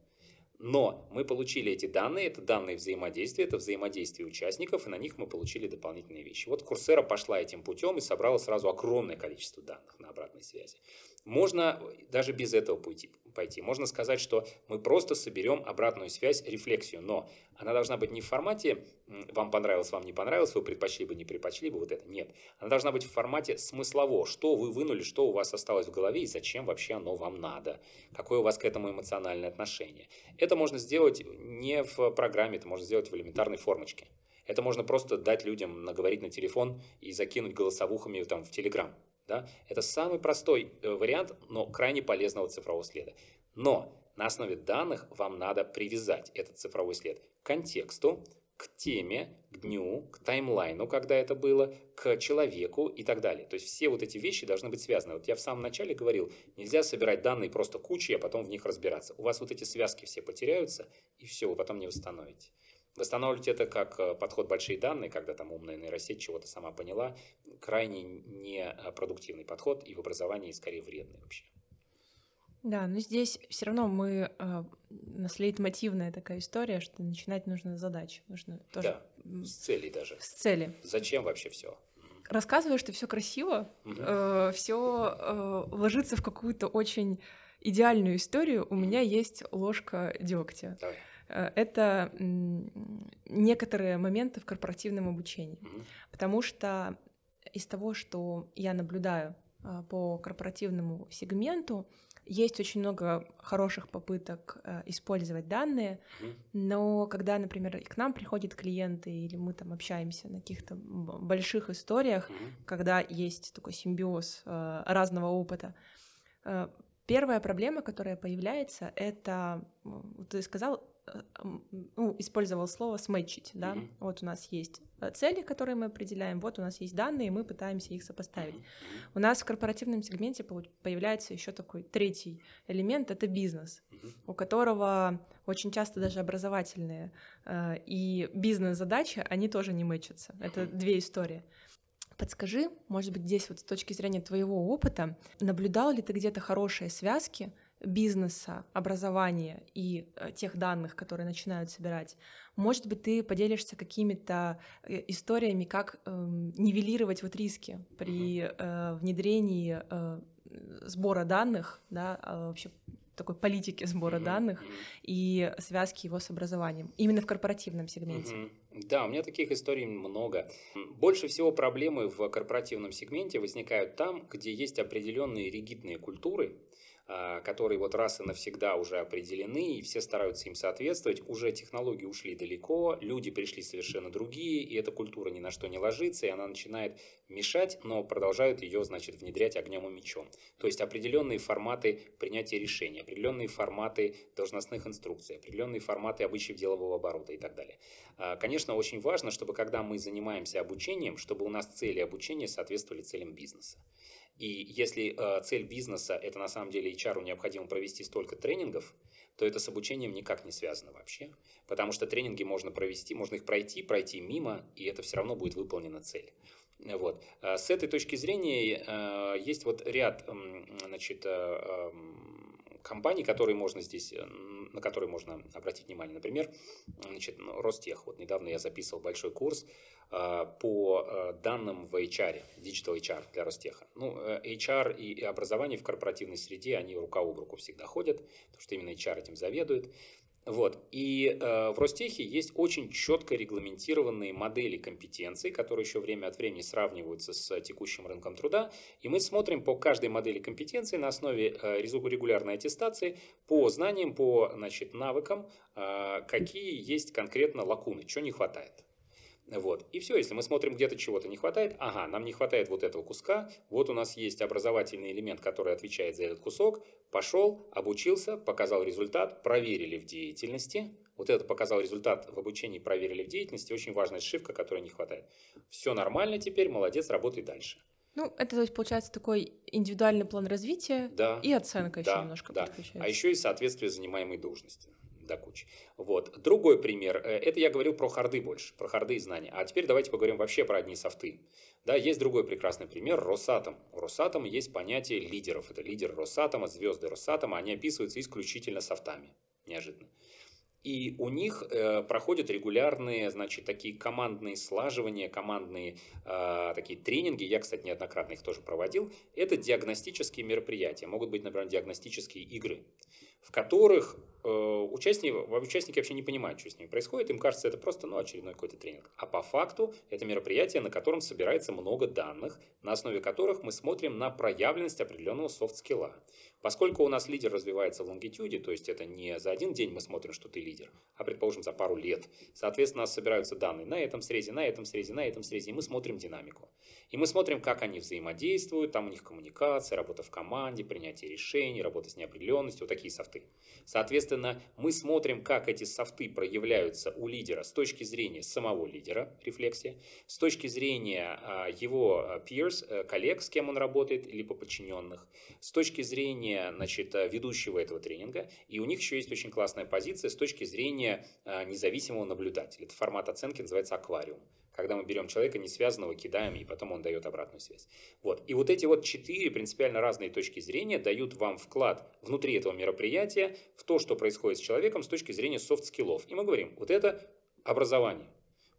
[SPEAKER 1] Но мы получили эти данные, это данные взаимодействия, это взаимодействие участников, и на них мы получили дополнительные вещи. Вот Курсера пошла этим путем и собрала сразу огромное количество данных на обратной связи. Можно даже без этого пойти. Пойти. Можно сказать, что мы просто соберем обратную связь, рефлексию, но она должна быть не в формате «вам понравилось, вам не понравилось, вы предпочли бы, не предпочли бы», вот это, нет. Она должна быть в формате смыслово, что вы вынули, что у вас осталось в голове и зачем вообще оно вам надо, какое у вас к этому эмоциональное отношение. Это можно сделать не в программе, это можно сделать в элементарной формочке. Это можно просто дать людям наговорить на телефон и закинуть голосовухами там, в Телеграм. Да? Это самый простой э, вариант, но крайне полезного цифрового следа. Но на основе данных вам надо привязать этот цифровой след к контексту, к теме, к дню, к таймлайну, когда это было, к человеку и так далее. То есть все вот эти вещи должны быть связаны. Вот я в самом начале говорил, нельзя собирать данные просто кучей, а потом в них разбираться. У вас вот эти связки все потеряются, и все, вы потом не восстановите. Восстанавливать это как э, подход большие данные, когда там умная нейросеть чего-то сама поняла, крайне непродуктивный подход и в образовании скорее вредный вообще.
[SPEAKER 2] Да, но здесь все равно мы э, у нас лейтмотивная такая история, что начинать нужно с задач. Нужно тоже
[SPEAKER 1] С целей даже.
[SPEAKER 2] С цели.
[SPEAKER 1] Зачем вообще все?
[SPEAKER 2] Рассказываешь ты все красиво, угу. э, все э, ложится в какую-то очень идеальную историю. У меня есть ложка дегтя.
[SPEAKER 1] Давай.
[SPEAKER 2] Э, это некоторые моменты в корпоративном обучении. Потому что из того, что я наблюдаю а, по корпоративному сегменту, есть очень много хороших попыток э, использовать данные, но когда, например, к нам приходят клиенты или мы там общаемся на каких-то больших историях, когда есть такой симбиоз э, разного опыта, э, первая проблема, которая появляется, это, ты сказал, э, ну, использовал слово сметчить, да,
[SPEAKER 1] Мгм.
[SPEAKER 2] вот у нас есть э, цели, которые мы определяем, вот у нас есть данные, мы пытаемся их сопоставить.
[SPEAKER 1] Мгм.
[SPEAKER 2] У нас в корпоративном сегменте появляется еще такой третий элемент, это бизнес,
[SPEAKER 1] Мгм.
[SPEAKER 2] у которого очень часто даже образовательные э, и бизнес-задачи, они тоже не мэчатся. Это
[SPEAKER 1] Мгм.
[SPEAKER 2] две истории. Подскажи, может быть, здесь вот с точки зрения твоего опыта, наблюдал ли ты где-то хорошие связки бизнеса, образования и э, тех данных, которые начинают собирать? Может быть, ты поделишься какими-то э, историями, как эм, нивелировать вот риски при э, внедрении э, сбора данных, да, а вообще такой политики сбора
[SPEAKER 1] Мгм.
[SPEAKER 2] данных и связки его с образованием, именно в корпоративном сегменте.
[SPEAKER 1] Мгм. Да, у меня таких историй много. Больше всего проблемы в корпоративном сегменте возникают там, где есть определенные ригидные культуры, которые вот раз и навсегда уже определены, и все стараются им соответствовать. Уже технологии ушли далеко, люди пришли совершенно другие, и эта культура ни на что не ложится, и она начинает мешать, но продолжают ее, значит, внедрять огнем и мечом. То есть определенные форматы принятия решений, определенные форматы должностных инструкций, определенные форматы обычаев делового оборота и так далее. А, Конечно, очень важно, чтобы когда мы занимаемся обучением, чтобы у нас цели обучения соответствовали целям бизнеса. И если э, цель бизнеса это на самом деле HR необходимо провести столько тренингов, то это с обучением никак не связано вообще. Потому что тренинги можно провести, можно их пройти, пройти мимо, и это все равно будет выполнена цель. Вот. А С этой точки зрения э, есть вот ряд значит, э, эм, компаний, которые можно здесь, э, на которые можно обратить внимание. Например, значит, ну, Ростех. Вот недавно я записывал большой курс э, по э, данным в HR, Digital HR для Ростеха. Ну, HR и образование в корпоративной среде, они рука об руку всегда ходят, потому что именно HR этим заведует. Вот. И э, в Ростехе есть очень четко регламентированные модели компетенций, которые еще время от времени сравниваются с текущим рынком труда. И мы смотрим по каждой модели компетенции на основе э, регулярной аттестации по знаниям, по значит, навыкам, э, какие есть конкретно лакуны, что не хватает. Вот. И все, если мы смотрим, где-то чего-то не хватает, ага, нам не хватает вот этого куска, вот у нас есть образовательный элемент, который отвечает за этот кусок, пошел, обучился, показал результат, проверили в деятельности, вот это показал результат в обучении, проверили в деятельности, очень важная шивка, которой не хватает. Все нормально теперь, молодец, работай дальше.
[SPEAKER 2] Ну, это, то есть, получается такой индивидуальный план развития
[SPEAKER 1] Да.
[SPEAKER 2] и оценка еще
[SPEAKER 1] Да,
[SPEAKER 2] немножко
[SPEAKER 1] да.
[SPEAKER 2] подключается.
[SPEAKER 1] А еще и соответствие занимаемой должности до кучи. Вот. Другой пример. э, Это я говорил про харды больше, про харды и знания. А теперь давайте поговорим вообще про одни софты. Да, есть другой прекрасный пример. Росатом. У Росатома есть понятие лидеров. Это лидеры Росатома, звезды Росатома. Они описываются исключительно софтами. Неожиданно. И у них э, проходят регулярные, значит, такие командные слаживания, командные э, такие тренинги. Я, кстати, неоднократно их тоже проводил. Это диагностические мероприятия. Могут быть, например, диагностические игры, в которых э, участники, участники вообще не понимают, что с ними происходит. Им кажется, это просто ну, очередной какой-то тренинг. А по факту это мероприятие, на котором собирается много данных, на основе которых мы смотрим на проявленность определенного софт-скилла. Поскольку у нас лидер развивается в лонгитюде, то есть это не за один день мы смотрим, что ты лидер, а, предположим, за пару лет. Соответственно, у нас собираются данные на этом срезе, на этом срезе, на этом срезе, и мы смотрим динамику. И мы смотрим, как они взаимодействуют, там у них коммуникация, работа в команде, принятие решений, работа с неопределенностью, вот такие софты. Соответственно, мы смотрим, как эти софты проявляются у лидера с точки зрения самого лидера, рефлексия, с точки зрения а, его а, peers, а, коллег, с кем он работает, либо подчиненных, с точки зрения значит, а, ведущего этого тренинга, и у них еще есть очень классная позиция с точки зрения а, независимого наблюдателя. Это формат оценки называется аквариум когда мы берем человека не связанного, кидаем, и потом он дает обратную связь. Вот. И вот эти вот четыре принципиально разные точки зрения дают вам вклад внутри этого мероприятия в то, что происходит с человеком с точки зрения софт-скиллов. И мы говорим, вот это образование,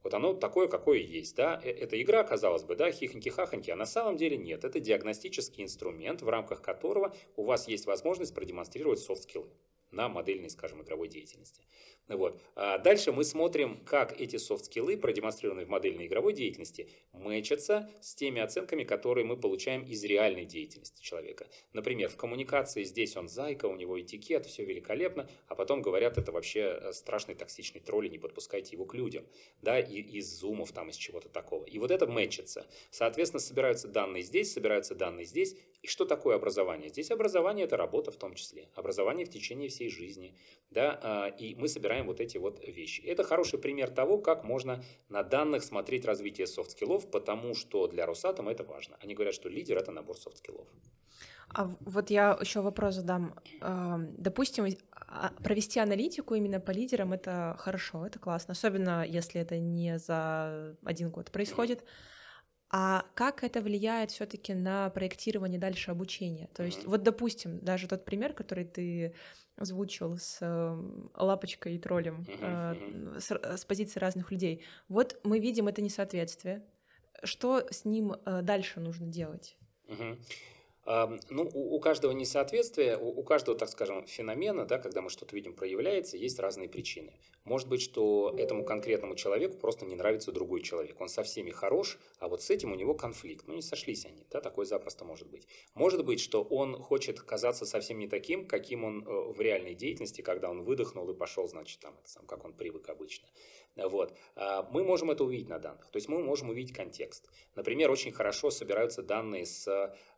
[SPEAKER 1] Вот оно такое, какое есть, да. Э, это игра, казалось бы, да, хихоньки-хахоньки, а на самом деле нет. Это диагностический инструмент, в рамках которого у вас есть возможность продемонстрировать софт-скиллы на модельной, скажем, игровой деятельности. Вот. А дальше мы смотрим, как эти софт-скиллы, продемонстрированные в модельной игровой деятельности, мэчатся с теми оценками, которые мы получаем из реальной деятельности человека. Например, в коммуникации здесь он зайка, у него этикет, все великолепно, а потом говорят, это вообще э, страшный токсичный тролль, не подпускайте его к людям, да, и, из зумов там, из чего-то такого. И вот это мэчится. Соответственно, собираются данные здесь, собираются данные здесь. И что такое образование? Здесь образование – это работа в том числе. Образование в течение всей жизни, да, а, и мы собираем вот эти вот вещи. Это хороший пример того, как можно на данных смотреть развитие софт-скиллов, потому что для Росатома это важно. Они говорят, что лидер — это набор софт-скиллов.
[SPEAKER 2] А вот я еще вопрос задам. Допустим, а, провести аналитику именно по лидерам это хорошо, это классно, особенно если это не за один год происходит. А как это влияет все-таки на проектирование дальше обучения? То есть, вот, допустим, даже тот пример, который ты озвучил с э, лапочкой и троллем э, с, с позиции разных людей. Вот мы видим это несоответствие. Что с ним э, дальше нужно делать?
[SPEAKER 1] Ну, у, каждого несоответствия, у, каждого, так скажем, феномена, да, когда мы что-то видим проявляется, есть разные причины. Может быть, что этому конкретному человеку просто не нравится другой человек. Он со всеми хорош, а вот с этим у него конфликт. Ну, не сошлись они, да, такое запросто может быть. Может быть, что он хочет казаться совсем не таким, каким он э, в реальной деятельности, когда он выдохнул и пошел, значит, там, как он привык обычно. Вот. А, мы можем это увидеть на данных. То есть мы можем увидеть контекст. Например, очень хорошо собираются данные с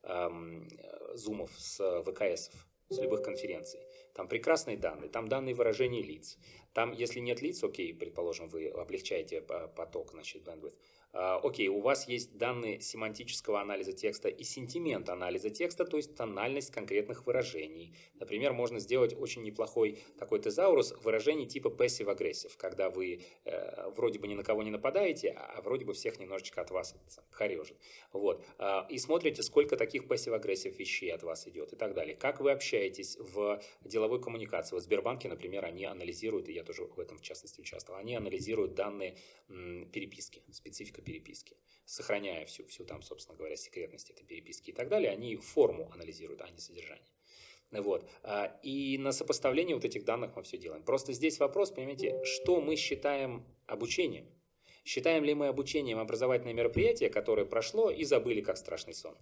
[SPEAKER 1] эм, зумов, с ВКСов, с любых конференций. Там прекрасные данные, там данные выражения лиц. Там, если нет лиц, окей, предположим, вы облегчаете поток, значит, bandwidth, а, окей, у вас есть данные семантического анализа текста и сентимент анализа текста, то есть тональность конкретных выражений. Например, можно сделать очень неплохой такой тезаурус выражений типа passive-aggressive, когда вы э, вроде бы ни на кого не нападаете, а вроде бы всех немножечко от вас хорежит. Вот. Э, и смотрите, сколько таких passive-aggressive вещей от вас идет и так далее. Как вы общаетесь в деловой коммуникации. В Сбербанке, например, они анализируют, и я тоже в этом в частности участвовал, они анализируют данные м, переписки, специфика специфика переписки, сохраняя всю, всю там, собственно говоря, секретность этой переписки и так далее, они форму анализируют, а не содержание. Вот. А, и на сопоставление вот этих данных мы все делаем. Просто здесь вопрос, понимаете, что мы считаем обучением? Считаем ли мы обучением образовательное мероприятие, которое прошло и забыли как страшный сон?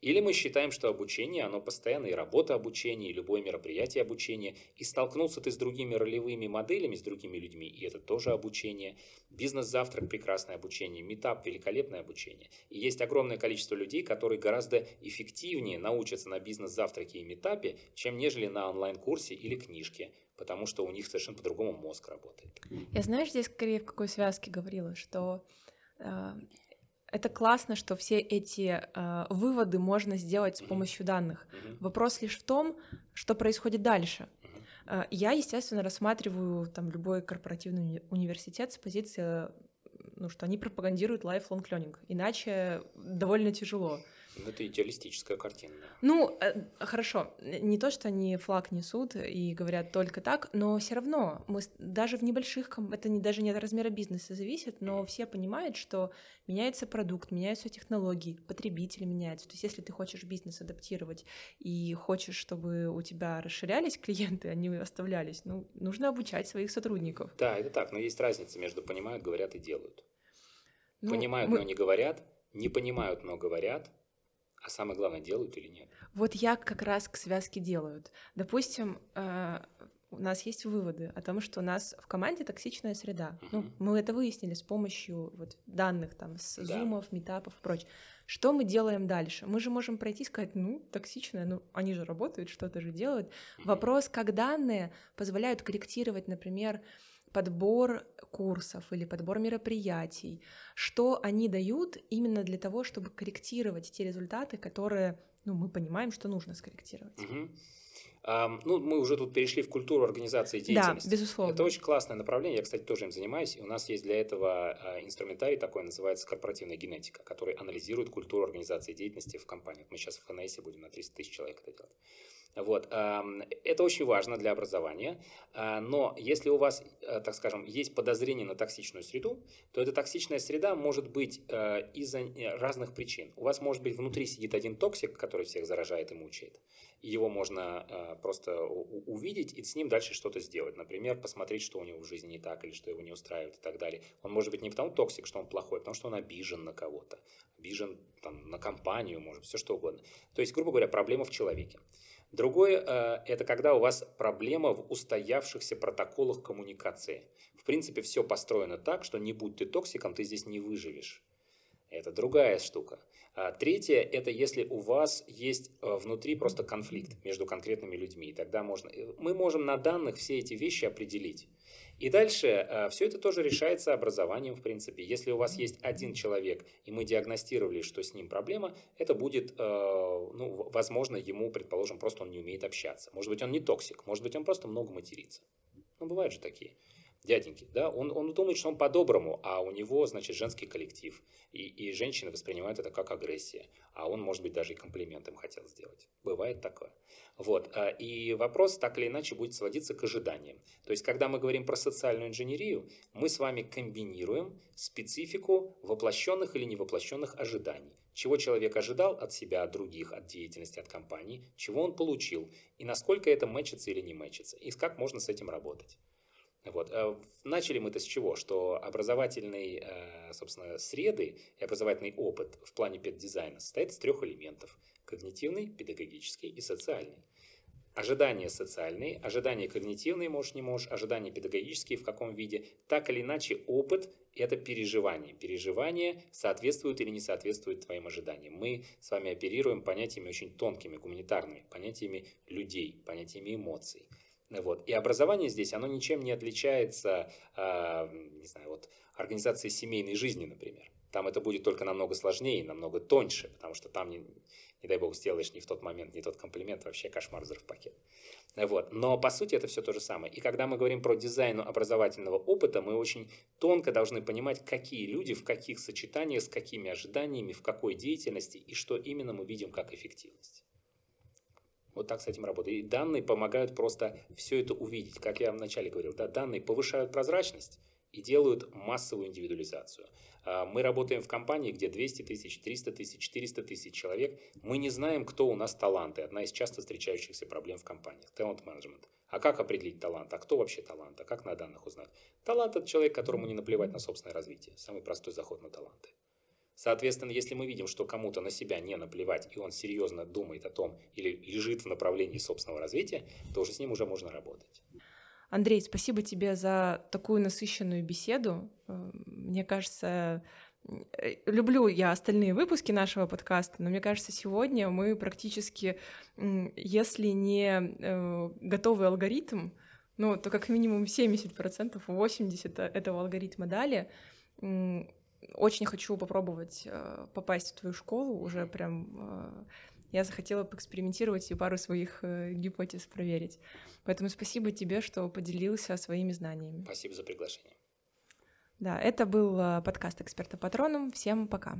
[SPEAKER 1] Или мы считаем, что обучение, оно постоянно, и работа обучения, и любое мероприятие обучения, и столкнулся ты с другими ролевыми моделями, с другими людьми, и это тоже обучение. Бизнес-завтрак – прекрасное обучение, метап – великолепное обучение. И есть огромное количество людей, которые гораздо эффективнее научатся на бизнес-завтраке и метапе, чем нежели на онлайн-курсе или книжке, потому что у них совершенно по-другому мозг работает.
[SPEAKER 2] Я знаешь, здесь скорее в какой связке говорила, что э, это классно, что все эти э, выводы можно сделать с помощью данных. Вопрос лишь в том, что происходит дальше. Э, я, естественно, рассматриваю там любой корпоративный университет с позиции, ну, что они пропагандируют lifelong learning, иначе довольно тяжело.
[SPEAKER 1] Ну, это идеалистическая картина.
[SPEAKER 2] Ну, э, хорошо, не то, что они флаг несут и говорят только так, но все равно мы даже в небольших, это не, даже не от размера бизнеса зависит, но все понимают, что меняется продукт, меняются технологии, потребители меняются. То есть если ты хочешь бизнес адаптировать и хочешь, чтобы у тебя расширялись клиенты, они оставлялись, ну, нужно обучать своих сотрудников.
[SPEAKER 1] Да, это так, но есть разница между понимают, говорят и делают. Ну, понимают, мы... но не говорят, не понимают, но говорят, а самое главное, делают или нет?
[SPEAKER 2] Вот я как раз к связке делают. Допустим, э, у нас есть выводы о том, что у нас в команде токсичная среда. Uh-huh. Ну, мы это выяснили с помощью вот данных там с да. зумов, метапов и прочее. Что мы делаем дальше? Мы же можем пройти и сказать, ну, токсичная, ну, они же работают, что-то же делают. Uh-huh. Вопрос, как данные позволяют корректировать, например, подбор курсов или подбор мероприятий, что они дают именно для того, чтобы корректировать те результаты, которые ну, мы понимаем, что нужно скорректировать.
[SPEAKER 1] Угу. Ну, мы уже тут перешли в культуру организации деятельности.
[SPEAKER 2] Да, безусловно.
[SPEAKER 1] Это очень классное направление. Я, кстати, тоже им занимаюсь. И у нас есть для этого а, инструментарий такой, называется корпоративная генетика, который анализирует культуру организации деятельности в компании. Мы сейчас в ХНС будем на 300 тысяч человек это делать. Вот. Это очень важно для образования, а, но если у вас, э, так скажем, есть подозрение на токсичную среду, то эта токсичная среда может быть э, из-за э, разных причин. У вас может быть внутри сидит один токсик, который всех заражает и мучает. Его можно просто увидеть и с ним дальше что-то сделать. Например, посмотреть, что у него в жизни не так или что его не устраивает и так далее. Он может быть не потому токсик, что он плохой, а потому что он обижен на кого-то, обижен там, на компанию, может, все что угодно. То есть, грубо говоря, проблема в человеке. Другое э, – это когда у вас проблема в устоявшихся протоколах коммуникации. В принципе, все построено так, что не будь ты токсиком, ты здесь не выживешь. Это другая штука. А третье – это если у вас есть э, внутри просто конфликт между конкретными людьми. Тогда можно… Э, мы можем на данных все эти вещи определить. И дальше э, все это тоже решается образованием, в принципе. Если у вас есть один человек, и мы диагностировали, что с ним проблема, это будет, э, ну, возможно, ему, предположим, просто он не умеет общаться. Может быть, он не токсик, может быть, он просто много матерится. Ну, бывают же такие дяденьки, да, он, он думает, что он по-доброму, а у него, значит, женский коллектив, и, и женщины воспринимают это как агрессия, а он, может быть, даже и комплимент им хотел сделать. Бывает такое. Вот, а, и вопрос так или иначе будет сводиться к ожиданиям. То есть, когда мы говорим про социальную инженерию, мы с вами комбинируем специфику воплощенных или невоплощенных ожиданий. Чего человек ожидал от себя, от других, от деятельности, от компании, чего он получил, и насколько это мэчится или не мэчится, и как можно с этим работать. Вот. Э, начали мы-то с чего? Что образовательные, э, собственно, среды и образовательный опыт в плане педдизайна состоит из трех элементов. Когнитивный, педагогический и социальный. Ожидания социальные, ожидания когнитивные, можешь, не можешь, ожидания педагогические, в каком виде. Так или иначе, опыт – это переживание. Переживание соответствует или не соответствует твоим ожиданиям. Мы с вами оперируем понятиями очень тонкими, гуманитарными, понятиями людей, понятиями эмоций. Вот. И образование здесь, оно ничем не отличается, э, не знаю, вот организацией семейной жизни, например. Там это будет только намного сложнее, намного тоньше, потому что там, не, не дай бог, сделаешь не в тот момент, не тот комплимент, вообще кошмар взрыв пакет. Вот. Но по сути это все то же самое. И когда мы говорим про дизайн образовательного опыта, мы очень тонко должны понимать, какие люди, в каких сочетаниях, с какими ожиданиями, в какой деятельности и что именно мы видим как эффективность. Вот так с этим работает. И данные помогают просто все это увидеть. Как я вначале говорил, да, данные повышают прозрачность и делают массовую индивидуализацию. А, мы работаем в компании, где 200 тысяч, 300 тысяч, 400 тысяч человек. Мы не знаем, кто у нас таланты. Одна из часто встречающихся проблем в компаниях. Талант менеджмент. А как определить талант? А кто вообще талант? А как на данных узнать? Талант – это человек, которому не наплевать на собственное развитие. Самый простой заход на таланты. Соответственно, если мы видим, что кому-то на себя не наплевать, и он серьезно думает о том или лежит в направлении собственного развития, то уже с ним уже можно работать.
[SPEAKER 2] Андрей, спасибо тебе за такую насыщенную беседу. Э, мне кажется, э, люблю я остальные выпуски нашего подкаста, но мне кажется, сегодня мы практически, если не э, готовый алгоритм, ну, то как минимум 70%, 80% этого алгоритма дали, очень хочу попробовать э, попасть в твою школу, уже прям э, я захотела поэкспериментировать и пару своих э, гипотез проверить. Поэтому спасибо тебе, что поделился своими знаниями.
[SPEAKER 1] Спасибо за приглашение.
[SPEAKER 2] Да, это был подкаст «Эксперта Патроном». Всем пока.